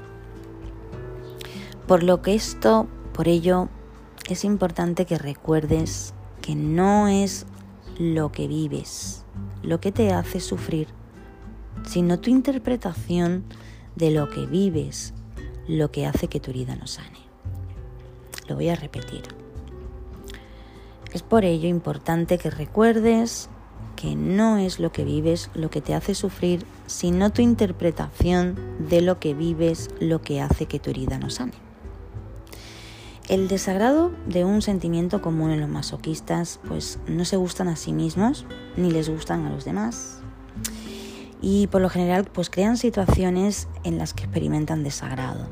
Por lo que esto por ello, es importante que recuerdes que no es lo que vives lo que te hace sufrir, sino tu interpretación de lo que vives lo que hace que tu herida no sane. Lo voy a repetir. Es por ello importante que recuerdes que no es lo que vives lo que te hace sufrir, sino tu interpretación de lo que vives lo que hace que tu herida no sane. El desagrado de un sentimiento común en los masoquistas, pues no se gustan a sí mismos ni les gustan a los demás. Y por lo general, pues crean situaciones en las que experimentan desagrado.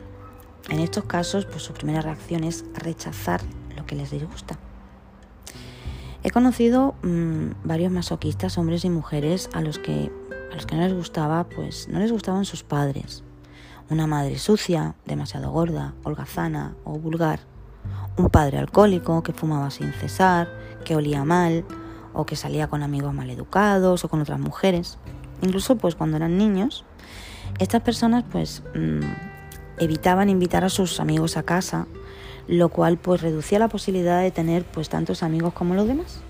En estos casos, pues su primera reacción es rechazar lo que les disgusta. He conocido mmm, varios masoquistas, hombres y mujeres, a los que a los que no les gustaba, pues no les gustaban sus padres. Una madre sucia, demasiado gorda, holgazana o vulgar un padre alcohólico que fumaba sin cesar, que olía mal o que salía con amigos maleducados o con otras mujeres. Incluso pues cuando eran niños, estas personas pues mmm, evitaban invitar a sus amigos a casa, lo cual pues reducía la posibilidad de tener pues tantos amigos como los demás.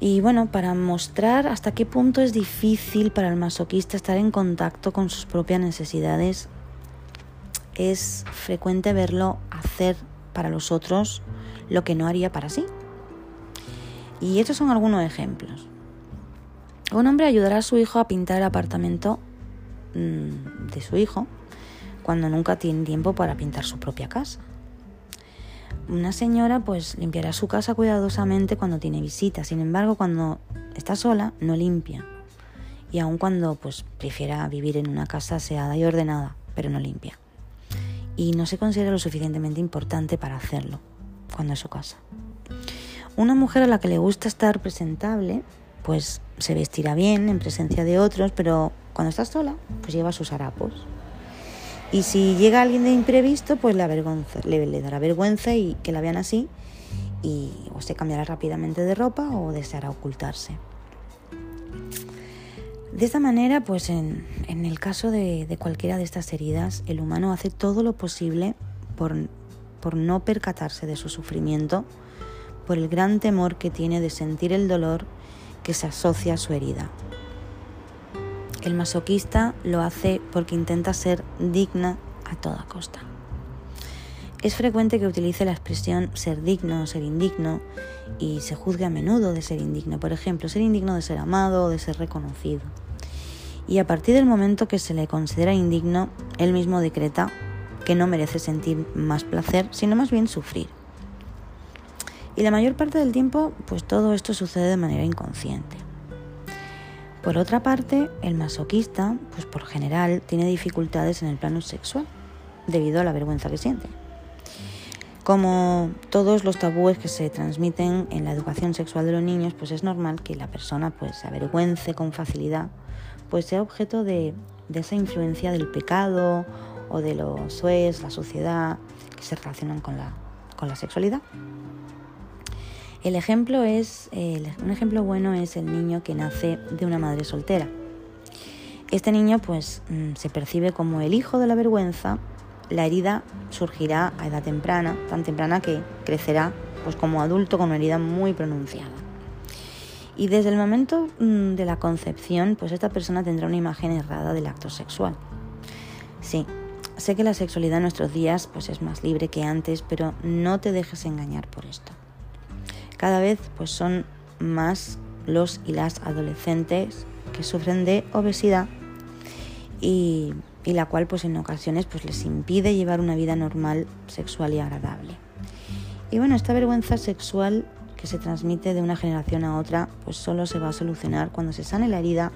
Y bueno, para mostrar hasta qué punto es difícil para el masoquista estar en contacto con sus propias necesidades, es frecuente verlo hacer para los otros lo que no haría para sí. Y estos son algunos ejemplos. Un hombre ayudará a su hijo a pintar el apartamento mmm, de su hijo cuando nunca tiene tiempo para pintar su propia casa. Una señora pues limpiará su casa cuidadosamente cuando tiene visitas, sin embargo cuando está sola no limpia. Y aun cuando pues prefiera vivir en una casa aseada y ordenada, pero no limpia y no se considera lo suficientemente importante para hacerlo cuando es su casa. Una mujer a la que le gusta estar presentable, pues se vestirá bien en presencia de otros, pero cuando está sola, pues lleva sus harapos. Y si llega alguien de imprevisto, pues le, le, le dará vergüenza y que la vean así, y o se cambiará rápidamente de ropa o deseará ocultarse. De esta manera, pues en, el caso de, cualquiera de estas heridas, el humano hace todo lo posible por, por no percatarse de su sufrimiento, por el gran temor que tiene de sentir el dolor que se asocia a su herida. El masoquista lo hace porque intenta ser digna a toda costa. Es frecuente que utilice la expresión ser digno o ser indigno y se juzgue a menudo de ser indigno, por ejemplo, ser indigno de ser amado o de ser reconocido. Y a partir del momento que se le considera indigno, él mismo decreta que no merece sentir más placer, sino más bien sufrir. Y la mayor parte del tiempo, pues todo esto sucede de manera inconsciente. Por otra parte, el masoquista, pues por general, tiene dificultades en el plano sexual, debido a la vergüenza que siente. Como todos los tabúes que se transmiten en la educación sexual de los niños, pues es normal que la persona pues se avergüence con facilidad, pues sea objeto de, esa influencia del pecado o de los sues, la suciedad, que se relacionan con la, con la sexualidad. El ejemplo es, un ejemplo bueno es el niño que nace de una madre soltera. Este niño pues mm, se percibe como el hijo de la vergüenza la herida surgirá a edad temprana, tan temprana que crecerá pues como adulto con una herida muy pronunciada. Y desde el momento mm, de la concepción, pues esta persona tendrá una imagen errada del acto sexual. Sí, sé que la sexualidad en nuestros días pues es más libre que antes, pero no te dejes engañar por esto. Cada vez pues son más los y las adolescentes que sufren de obesidad y la cual pues en ocasiones pues les impide llevar una vida normal, sexual y agradable. Y bueno, esta vergüenza sexual que se transmite de una generación a otra pues solo se va a solucionar cuando se sane la herida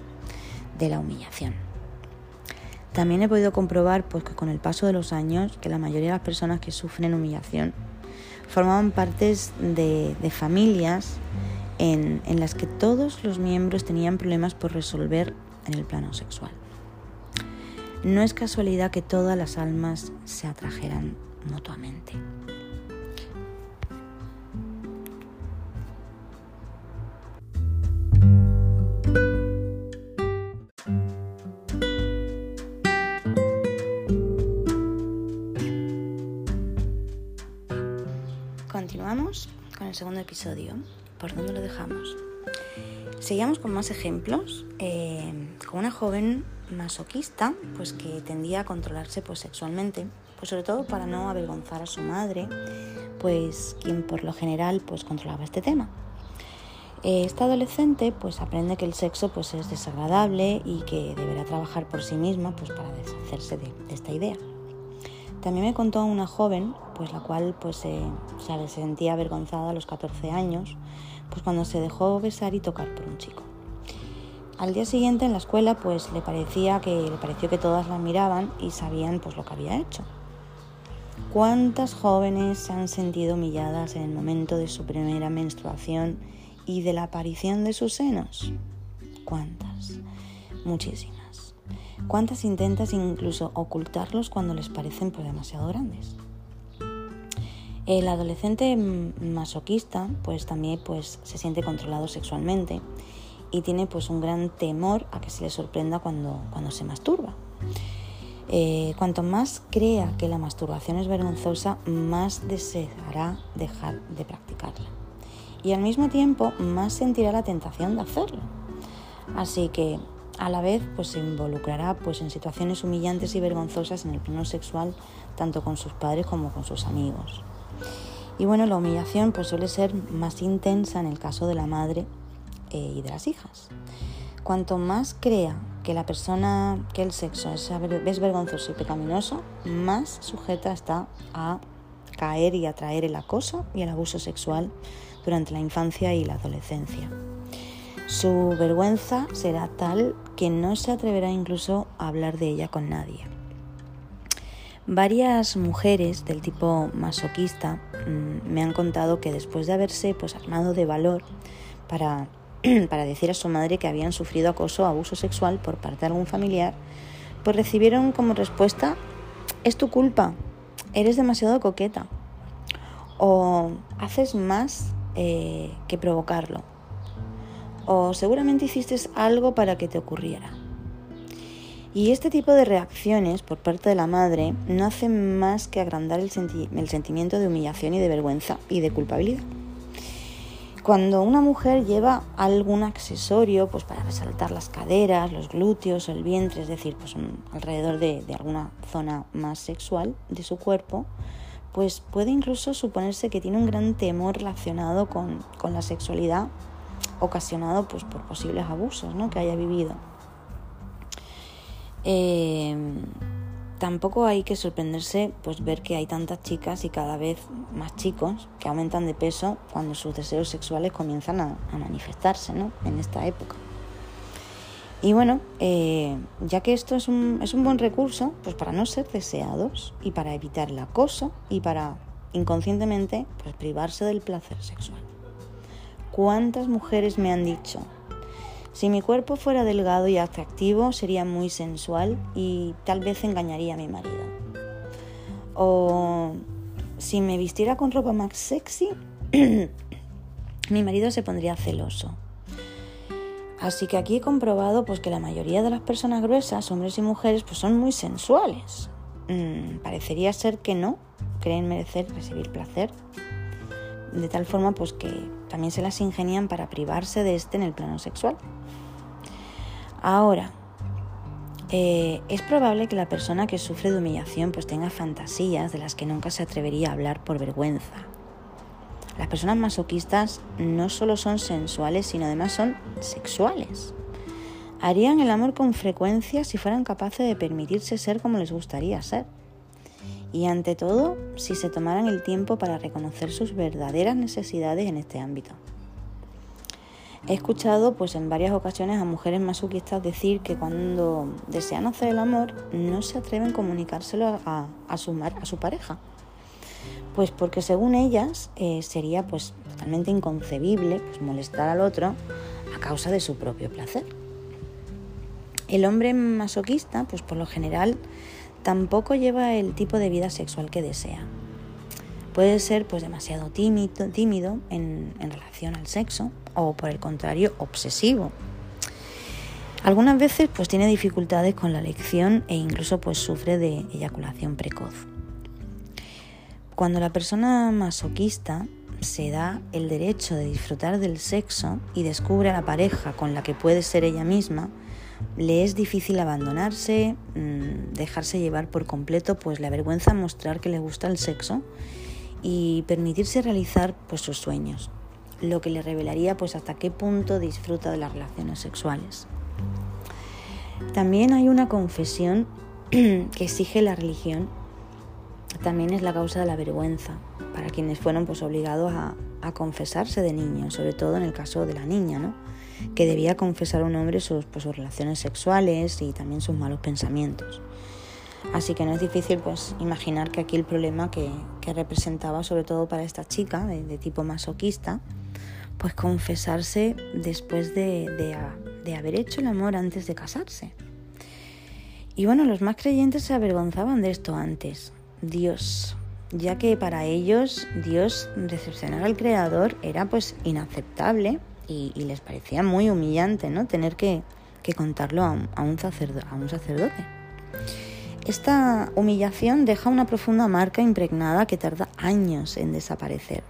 de la humillación. También he podido comprobar pues que con el paso de los años que la mayoría de las personas que sufren humillación formaban partes de, familias en las que todos los miembros tenían problemas por resolver en el plano sexual. No es casualidad que todas las almas se atrajeran mutuamente. Con el segundo episodio. ¿Por dónde lo dejamos? Seguimos con más ejemplos. Eh, con una joven masoquista, pues que tendía a controlarse pues sexualmente, pues sobre todo para no avergonzar a su madre, pues quien por lo general pues controlaba este tema. Eh, esta adolescente pues aprende que el sexo pues es desagradable y que deberá trabajar por sí misma pues para deshacerse de, esta idea. También me contó una joven pues la cual pues se sentía avergonzada a los 14 años pues cuando se dejó besar y tocar por un chico. Al día siguiente en la escuela pues le parecía que le pareció que todas la miraban y sabían pues lo que había hecho. ¿Cuántas jóvenes se han sentido humilladas en el momento de su primera menstruación y de la aparición de sus senos? ¿Cuántas? Muchísimas. ¿Cuántas intentas incluso ocultarlos cuando les parecen pues, demasiado grandes? El adolescente masoquista pues también pues se siente controlado sexualmente y tiene pues un gran temor a que se le sorprenda cuando, cuando se masturba. Eh, cuanto más crea que la masturbación es vergonzosa, más deseará dejar de practicarla. Y al mismo tiempo, más sentirá la tentación de hacerlo. Así que a la vez pues, se involucrará pues, en situaciones humillantes y vergonzosas en el plano sexual, tanto con sus padres como con sus amigos. Y bueno, la humillación pues, suele ser más intensa en el caso de la madre eh, y de las hijas. Cuanto más crea que la persona, que el sexo es, es vergonzoso y pecaminoso, más sujeta está a caer y atraer el acoso y el abuso sexual durante la infancia y la adolescencia. Su vergüenza será tal que no se atreverá incluso a hablar de ella con nadie. Varias mujeres del tipo masoquista mm, me han contado que después de haberse pues, armado de valor para para decir a su madre que habían sufrido acoso o abuso sexual por parte de algún familiar, pues recibieron como respuesta, es tu culpa, eres demasiado coqueta o haces más eh, que provocarlo o seguramente hiciste algo para que te ocurriera. Y este tipo de reacciones por parte de la madre no hacen más que agrandar el, el sentimiento de humillación y de vergüenza y de culpabilidad. Cuando una mujer lleva algún accesorio pues para resaltar las caderas, los glúteos, el vientre, es decir, pues alrededor de, alguna zona más sexual de su cuerpo, pues puede incluso suponerse que tiene un gran temor relacionado con, la sexualidad ocasionado pues, por posibles abusos ¿no? que haya vivido. Eh, Tampoco hay que sorprenderse pues ver que hay tantas chicas y cada vez más chicos que aumentan de peso cuando sus deseos sexuales comienzan a, manifestarse ¿no? en esta época. Y bueno, eh, ya que esto es un, es un buen recurso, pues para no ser deseados y para evitar el acoso y para inconscientemente pues privarse del placer sexual. ¿Cuántas mujeres me han dicho, si mi cuerpo fuera delgado y atractivo, sería muy sensual y tal vez engañaría a mi marido. O si me vistiera con ropa más sexy, mi marido se pondría celoso. Así que aquí he comprobado pues, que la mayoría de las personas gruesas, hombres y mujeres, pues, son muy sensuales. Mm, parecería ser que no, creen merecer recibir placer. De tal forma pues, que también se las ingenian para privarse de este en el plano sexual. Ahora, eh, es probable que la persona que sufre de humillación pues tenga fantasías de las que nunca se atrevería a hablar por vergüenza. Las personas masoquistas no solo son sensuales, sino además son sexuales. Harían el amor con frecuencia si fueran capaces de permitirse ser como les gustaría ser. Y ante todo, si se tomaran el tiempo para reconocer sus verdaderas necesidades en este ámbito. He escuchado pues en varias ocasiones a mujeres masoquistas decir que cuando desean hacer el amor no se atreven a comunicárselo a, su, pareja. Pues porque según ellas eh, sería pues totalmente inconcebible pues, molestar al otro a causa de su propio placer. El hombre masoquista, pues por lo general, tampoco lleva el tipo de vida sexual que desea. Puede ser pues demasiado tímido, en relación al sexo o por el contrario obsesivo. Algunas veces pues tiene dificultades con la elección e incluso pues sufre de eyaculación precoz. Cuando la persona masoquista se da el derecho de disfrutar del sexo y descubre a la pareja con la que puede ser ella misma, le es difícil abandonarse, mm, dejarse llevar por completo, pues la vergüenza mostrar que le gusta el sexo y permitirse realizar pues, sus sueños, lo que le revelaría pues, hasta qué punto disfruta de las relaciones sexuales. También hay una confesión que exige la religión, también es la causa de la vergüenza para quienes fueron pues, obligados a, confesarse de niños, sobre todo en el caso de la niña, ¿no? Que debía confesar a un hombre sus, pues, sus relaciones sexuales y también sus malos pensamientos. Así que no es difícil pues imaginar que aquí el problema que, representaba sobre todo para esta chica de, tipo masoquista, pues confesarse después de, de, haber hecho el amor antes de casarse. Y bueno, los más creyentes se avergonzaban de esto antes. Dios, ya que para ellos Dios decepcionar al Creador era pues inaceptable y, les parecía muy humillante, ¿no? Tener que, contarlo a un, a un sacerdote. Esta humillación deja una profunda marca impregnada que tarda años en desaparecer.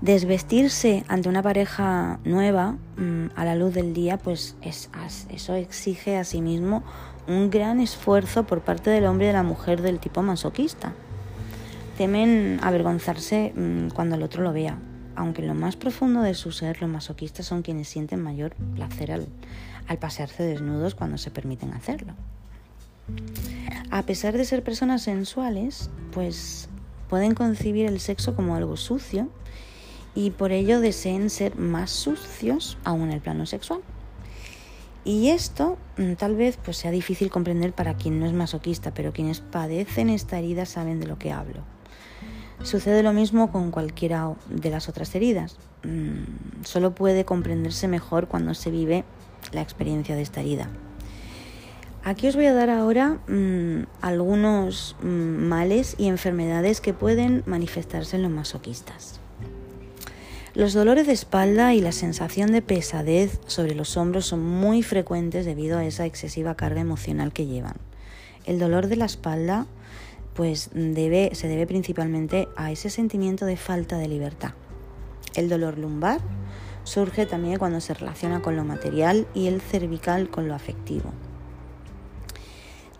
Desvestirse ante una pareja nueva mm, a la luz del día, pues eso exige a sí mismo un gran esfuerzo por parte del hombre y de la mujer del tipo masoquista. Temen avergonzarse mm, cuando el otro lo vea, aunque en lo más profundo de su ser los masoquistas son quienes sienten mayor placer al pasearse desnudos cuando se permiten hacerlo. A pesar de ser personas sensuales, pues pueden concebir el sexo como algo sucio y por ello deseen ser más sucios aún en el plano sexual. Y esto mm, tal vez pues sea difícil comprender para quien no es masoquista, pero quienes padecen esta herida saben de lo que hablo. Sucede lo mismo con cualquiera de las otras heridas. Mm, solo puede comprenderse mejor cuando se vive la experiencia de esta herida. Aquí os voy a dar ahora mm, algunos mm, males y enfermedades que pueden manifestarse en los masoquistas. Los dolores de espalda y la sensación de pesadez sobre los hombros son muy frecuentes debido a esa excesiva carga emocional que llevan. El dolor de la espalda pues debe, se debe principalmente a ese sentimiento de falta de libertad. El dolor lumbar surge también cuando se relaciona con lo material y el cervical con lo afectivo.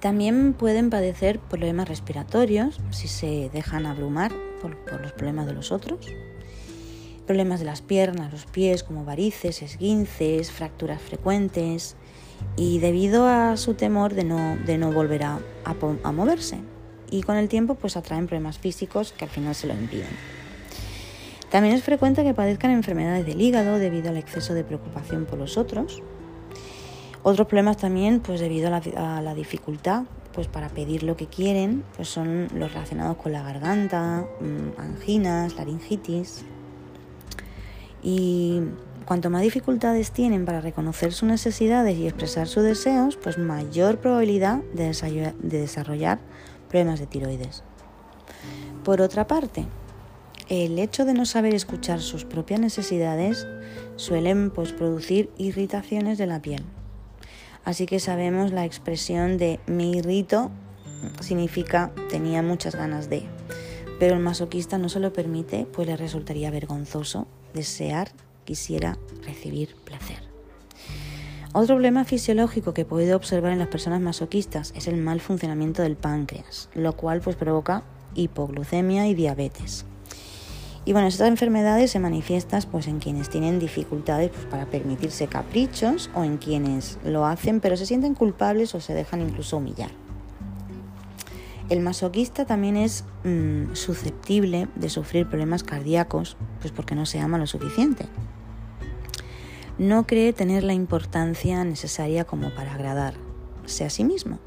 También pueden padecer problemas respiratorios si se dejan abrumar por, los problemas de los otros problemas de las piernas, los pies, como varices, esguinces, fracturas frecuentes y debido a su temor de no, de no volver a, moverse. Y con el tiempo pues atraen problemas físicos que al final se lo impiden. También es frecuente que padezcan enfermedades del hígado debido al exceso de preocupación por los otros. Otros problemas también, pues debido a la, dificultad pues para pedir lo que quieren, pues son los relacionados con la garganta, mm, anginas, laringitis, y cuanto más dificultades tienen para reconocer sus necesidades y expresar sus deseos, pues mayor probabilidad de desarrollar problemas de tiroides. Por otra parte, el hecho de no saber escuchar sus propias necesidades suelen pues, producir irritaciones de la piel. Así que sabemos la expresión de me irrito significa tenía muchas ganas de. Pero el masoquista no se lo permite, pues le resultaría vergonzoso desear, quisiera recibir placer. Otro problema fisiológico que puedo observar en las personas masoquistas es el mal funcionamiento del páncreas, lo cual pues provoca hipoglucemia y diabetes. Y bueno, estas enfermedades se manifiestan pues en quienes tienen dificultades pues, para permitirse caprichos o en quienes lo hacen pero se sienten culpables o se dejan incluso humillar. El masoquista también es mm, susceptible de sufrir problemas cardíacos, pues porque no se ama lo suficiente. No cree tener la importancia necesaria como para agradarse a sí mismo.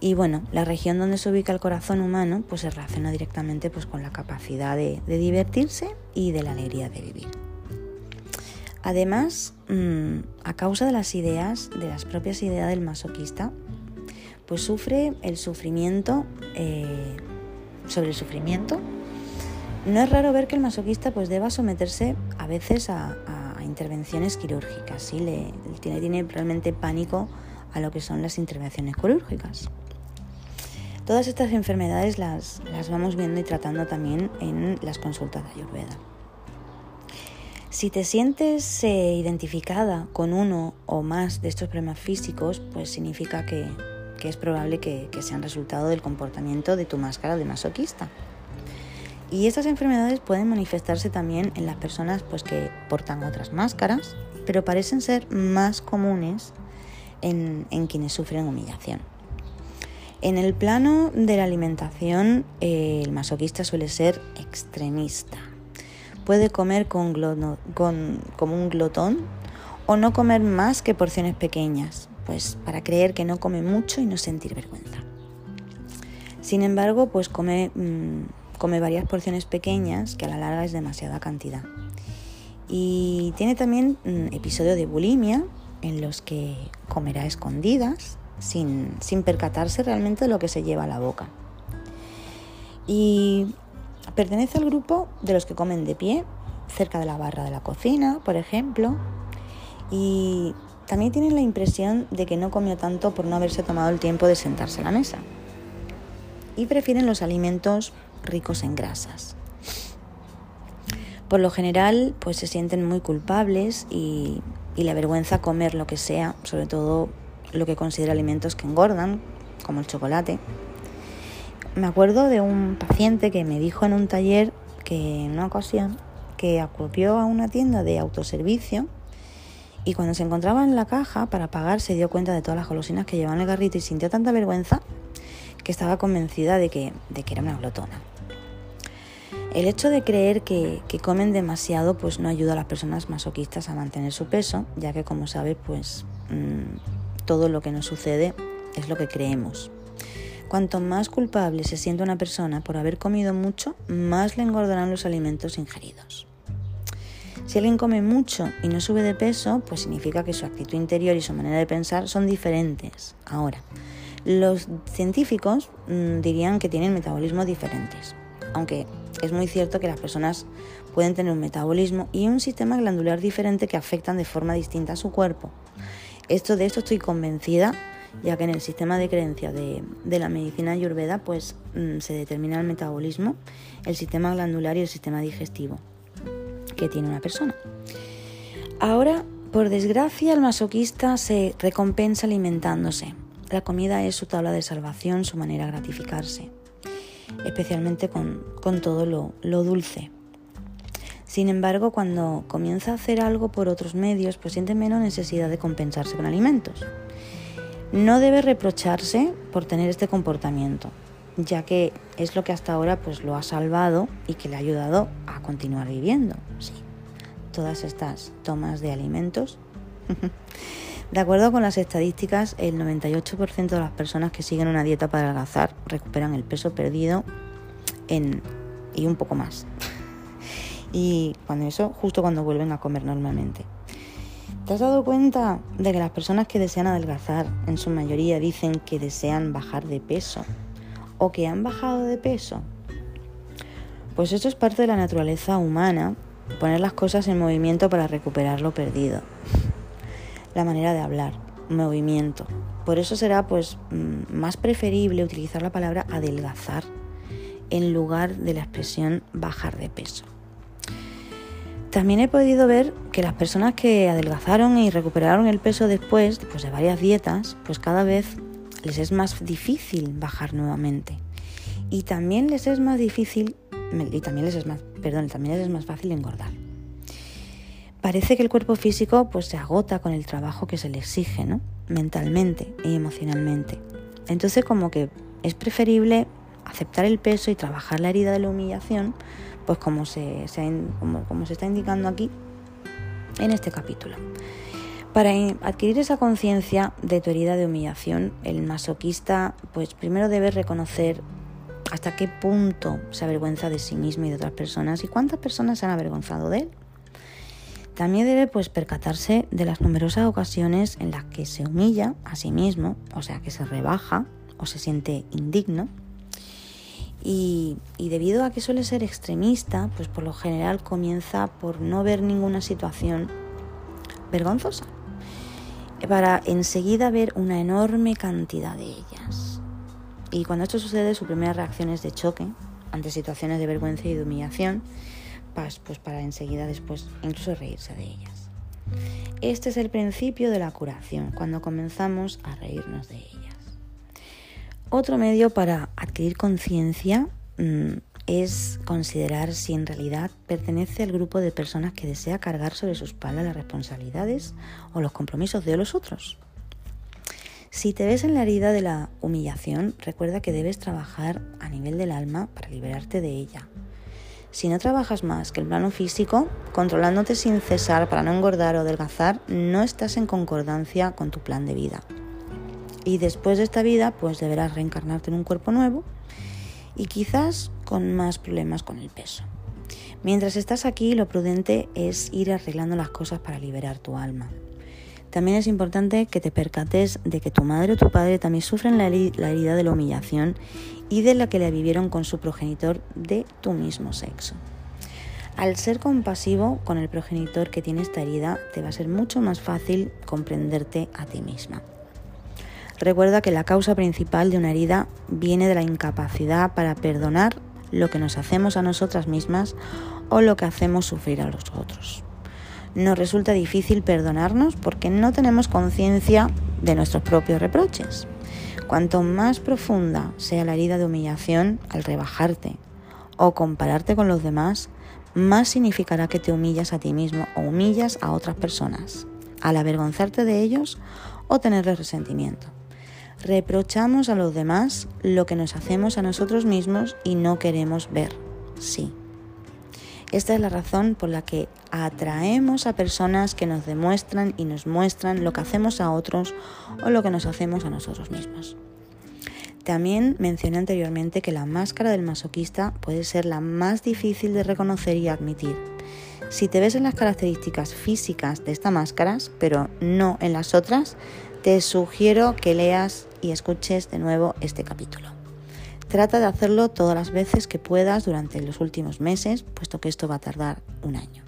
Y bueno, la región donde se ubica el corazón humano pues se relaciona directamente pues, con la capacidad de, divertirse y de la alegría de vivir. Además, mm, a causa de las ideas, de las propias ideas del masoquista, pues sufre el sufrimiento eh, sobre el sufrimiento. No es raro ver que el masoquista pues deba someterse a veces a, intervenciones quirúrgicas, ¿sí? Le, tiene, tiene realmente pánico a lo que son las intervenciones quirúrgicas. Todas estas enfermedades las, las vamos viendo y tratando también en las consultas de Ayurveda. Si te sientes eh, identificada con uno o más de estos problemas físicos, pues significa que, que es probable que, sean resultado del comportamiento de tu máscara de masoquista. Y estas enfermedades pueden manifestarse también en las personas pues, que portan otras máscaras, pero parecen ser más comunes en, quienes sufren humillación. En el plano de la alimentación, el masoquista suele ser extremista. Puede comer con, como un glotón o no comer más que porciones pequeñas, pues para creer que no come mucho y no sentir vergüenza. Sin embargo, pues come, mm, come varias porciones pequeñas que a la larga es demasiada cantidad. Y tiene también mm, episodios de bulimia en los que comerá escondidas sin, sin percatarse realmente de lo que se lleva a la boca. Y pertenece al grupo de los que comen de pie, cerca de la barra de la cocina, por ejemplo, y también tienen la impresión de que no comió tanto por no haberse tomado el tiempo de sentarse a la mesa. Y prefieren los alimentos ricos en grasas. Por lo general, pues se sienten muy culpables y, la vergüenza comer lo que sea, sobre todo lo que considera alimentos que engordan, como el chocolate. Me acuerdo de un paciente que me dijo en un taller que en una ocasión que acudió a una tienda de autoservicio y cuando se encontraba en la caja para pagar se dio cuenta de todas las golosinas que llevaba en el garrito y sintió tanta vergüenza que estaba convencida de que, de que era una glotona. El hecho de creer que, comen demasiado pues no ayuda a las personas masoquistas a mantener su peso, ya que como sabes pues mm, todo lo que nos sucede es lo que creemos. Cuanto más culpable se siente una persona por haber comido mucho, más le engordarán los alimentos ingeridos. Si alguien come mucho y no sube de peso, pues significa que su actitud interior y su manera de pensar son diferentes. Ahora, los científicos mm, dirían que tienen metabolismos diferentes, aunque es muy cierto que las personas pueden tener un metabolismo y un sistema glandular diferente que afectan de forma distinta a su cuerpo. Esto de esto estoy convencida, ya que en el sistema de creencia de, la medicina ayurveda pues mm, se determina el metabolismo, el sistema glandular y el sistema digestivo que tiene una persona. Ahora, por desgracia, el masoquista se recompensa alimentándose. La comida es su tabla de salvación, su manera de gratificarse, especialmente con, todo lo, lo dulce. Sin embargo, cuando comienza a hacer algo por otros medios, pues siente menos necesidad de compensarse con alimentos. No debe reprocharse por tener este comportamiento, ya que es lo que hasta ahora pues lo ha salvado y que le ha ayudado a continuar viviendo. Sí, todas estas tomas de alimentos. De acuerdo con las estadísticas, el 98% de las personas que siguen una dieta para adelgazar recuperan el peso perdido y un poco más. Y cuando eso, justo cuando vuelven a comer normalmente. ¿Te has dado cuenta de que las personas que desean adelgazar en su mayoría dicen que desean bajar de peso o que han bajado de peso? Pues esto es parte de la naturaleza humana, poner las cosas en movimiento para recuperar lo perdido. La manera de hablar, movimiento. Por eso será pues mm, más preferible utilizar la palabra adelgazar en lugar de la expresión bajar de peso. También he podido ver que las personas que adelgazaron y recuperaron el peso después, de varias dietas, pues cada vez les es más difícil bajar nuevamente. Y también les es más difícil, y también les es más, perdón, también les es más fácil engordar. Parece que el cuerpo físico pues se agota con el trabajo que se le exige, ¿no? Mentalmente y emocionalmente. Entonces como que es preferible aceptar el peso y trabajar la herida de la humillación pues como se, está indicando aquí en este capítulo. Para adquirir esa conciencia de tu herida de humillación, el masoquista pues primero debe reconocer hasta qué punto se avergüenza de sí mismo y de otras personas y cuántas personas se han avergonzado de él. También debe pues percatarse de las numerosas ocasiones en las que se humilla a sí mismo, o sea, que se rebaja o se siente indigno y, debido a que suele ser extremista, pues por lo general comienza por no ver ninguna situación vergonzosa, para enseguida ver una enorme cantidad de ellas. Y cuando esto sucede, su primera reacción es de choque ante situaciones de vergüenza y de humillación, pues, para enseguida después incluso reírse de ellas. Este es el principio de la curación, cuando comenzamos a reírnos de ellas. Otro medio para adquirir conciencia mm, es considerar si en realidad pertenece al grupo de personas que desea cargar sobre su espalda las responsabilidades o los compromisos de los otros. Si te ves en la herida de la humillación, recuerda que debes trabajar a nivel del alma para liberarte de ella. Si no trabajas más que el plano físico, controlándote sin cesar para no engordar o adelgazar, no estás en concordancia con tu plan de vida. Y después de esta vida, pues deberás reencarnarte en un cuerpo nuevo y quizás con más problemas con el peso. Mientras estás aquí, lo prudente es ir arreglando las cosas para liberar tu alma. También es importante que te percates de que tu madre o tu padre también sufren la, herida de la humillación y de la que la vivieron con su progenitor de tu mismo sexo. Al ser compasivo con el progenitor que tiene esta herida, te va a ser mucho más fácil comprenderte a ti misma. Recuerda que la causa principal de una herida viene de la incapacidad para perdonar lo que nos hacemos a nosotras mismas o lo que hacemos sufrir a los otros. Nos resulta difícil perdonarnos porque no tenemos conciencia de nuestros propios reproches. Cuanto más profunda sea la herida de humillación al rebajarte o compararte con los demás, más significará que te humillas a ti mismo o humillas a otras personas, al avergonzarte de ellos o tenerles resentimiento. Reprochamos a los demás lo que nos hacemos a nosotros mismos y no queremos ver. Sí. Esta es la razón por la que atraemos a personas que nos demuestran y nos muestran lo que hacemos a otros o lo que nos hacemos a nosotros mismos. También mencioné anteriormente que la máscara del masoquista puede ser la más difícil de reconocer y admitir. Si te ves en las características físicas de estas máscaras, pero no en las otras, te sugiero que leas y escuches de nuevo este capítulo. Trata de hacerlo todas las veces que puedas durante los últimos meses, puesto que esto va a tardar un año.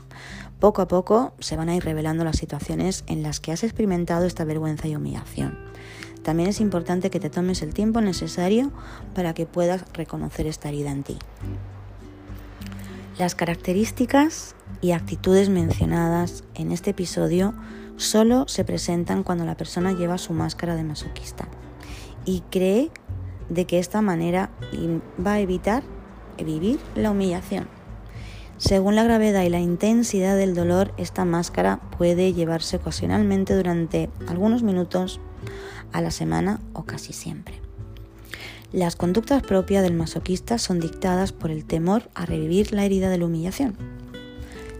Poco a poco se van a ir revelando las situaciones en las que has experimentado esta vergüenza y humillación. También es importante que te tomes el tiempo necesario para que puedas reconocer esta herida en ti. Las características y actitudes mencionadas en este episodio solo se presentan cuando la persona lleva su máscara de masoquista y cree de que esta manera va a evitar vivir la humillación. Según la gravedad y la intensidad del dolor, esta máscara puede llevarse ocasionalmente durante algunos minutos a la semana o casi siempre. Las conductas propias del masoquista son dictadas por el temor a revivir la herida de la humillación.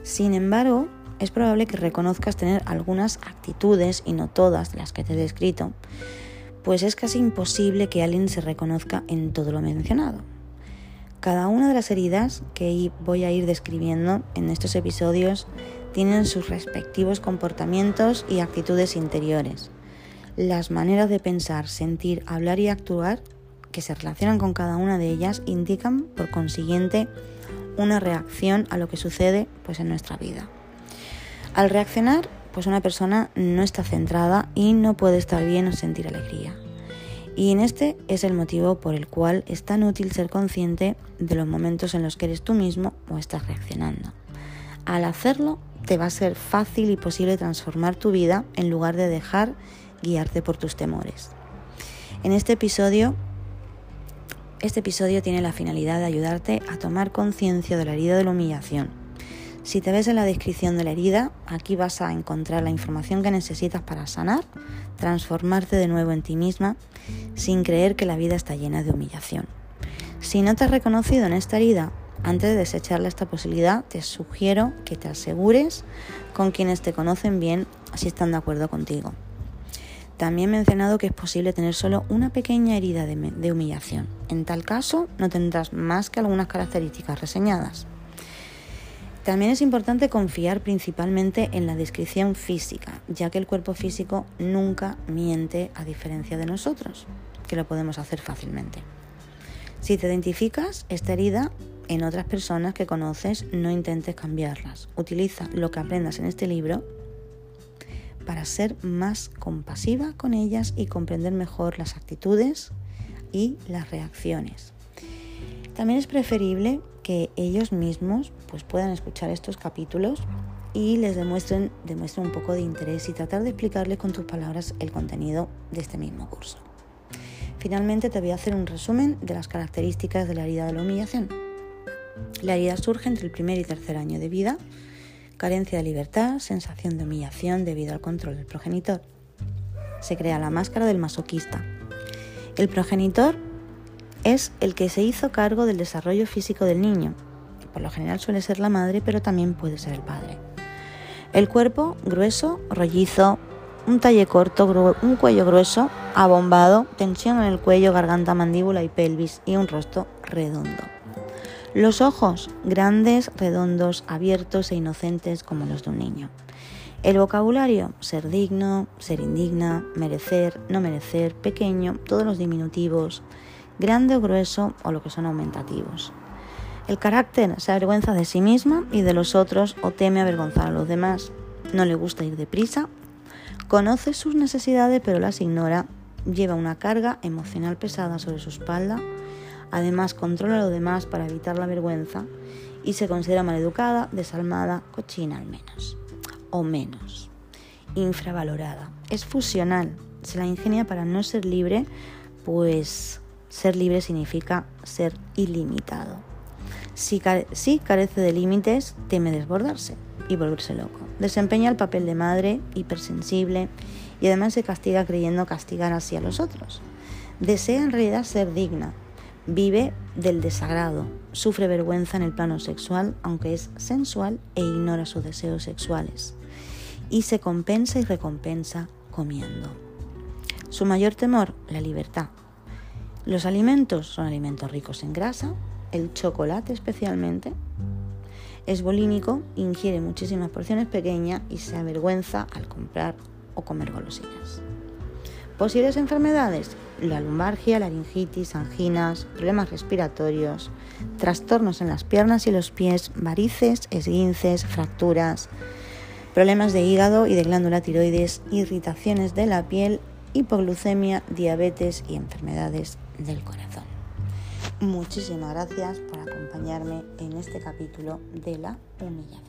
Sin embargo, es probable que reconozcas tener algunas actitudes, y no todas las que te he descrito, pues es casi imposible que alguien se reconozca en todo lo mencionado. Cada una de las heridas que voy a ir describiendo en estos episodios tienen sus respectivos comportamientos y actitudes interiores. Las maneras de pensar, sentir, hablar y actuar que se relacionan con cada una de ellas indican, por consiguiente, una reacción a lo que sucede pues, en nuestra vida. Al reaccionar, pues una persona no está centrada y no puede estar bien o sentir alegría. Y en este es el motivo por el cual es tan útil ser consciente de los momentos en los que eres tú mismo o estás reaccionando. Al hacerlo, te va a ser fácil y posible transformar tu vida en lugar de dejar guiarte por tus temores. En este episodio, este episodio tiene la finalidad de ayudarte a tomar conciencia de la herida de la humillación si te ves en la descripción de la herida, aquí vas a encontrar la información que necesitas para sanar, transformarte de nuevo en ti misma, sin creer que la vida está llena de humillación. Si no te has reconocido en esta herida, antes de desecharle esta posibilidad, te sugiero que te asegures con quienes te conocen bien si están de acuerdo contigo. También he mencionado que es posible tener solo una pequeña herida de, de humillación. En tal caso, no tendrás más que algunas características reseñadas. También es importante confiar principalmente en la descripción física, ya que el cuerpo físico nunca miente a diferencia de nosotros, que lo podemos hacer fácilmente. Si te identificas esta herida en otras personas que conoces, no intentes cambiarlas. Utiliza lo que aprendas en este libro para ser más compasiva con ellas y comprender mejor las actitudes y las reacciones. También es preferible que ellos mismos pues, puedan escuchar estos capítulos y les demuestren, demuestren un poco de interés y tratar de explicarles con tus palabras el contenido de este mismo curso. Finalmente te voy a hacer un resumen de las características de la herida de la humillación. La herida surge entre el primer y tercer año de vida, carencia de libertad, sensación de humillación debido al control del progenitor. Se crea la máscara del masoquista. El progenitor es el que se hizo cargo del desarrollo físico del niño. Por lo general suele ser la madre, pero también puede ser el padre. El cuerpo grueso, rollizo, un talle corto, un cuello grueso, abombado, tensión en el cuello, garganta, mandíbula y pelvis y un rostro redondo. Los ojos grandes, redondos, abiertos e inocentes como los de un niño. El vocabulario, ser digno, ser indigna, merecer, no merecer, pequeño, todos los diminutivos, grande o grueso o lo que son aumentativos. El carácter se avergüenza de sí misma y de los otros o teme avergonzar a los demás. No le gusta ir deprisa, conoce sus necesidades pero las ignora, lleva una carga emocional pesada sobre su espalda, además controla a los demás para evitar la vergüenza y se considera maleducada, desalmada, cochina al menos, o menos, infravalorada. Es fusional, se la ingenia para no ser libre, pues ser libre significa ser ilimitado. Si, carece de límites, teme desbordarse y volverse loco. Desempeña el papel de madre hipersensible y además se castiga creyendo castigar así a los otros. Desea en realidad ser digna, vive del desagrado, sufre vergüenza en el plano sexual, aunque es sensual e ignora sus deseos sexuales, y se compensa y recompensa comiendo. Su mayor temor, la libertad, los alimentos son alimentos ricos en grasa, el chocolate especialmente. Es bolínico, ingiere muchísimas porciones pequeñas y se avergüenza al comprar o comer golosinas. Posibles enfermedades, la lumbargia, laringitis, anginas, problemas respiratorios, trastornos en las piernas y los pies, varices, esguinces, fracturas, problemas de hígado y de glándula tiroides, irritaciones de la piel, hipoglucemia, diabetes y enfermedades del corazón. Muchísimas gracias por acompañarme en este capítulo de la humillación.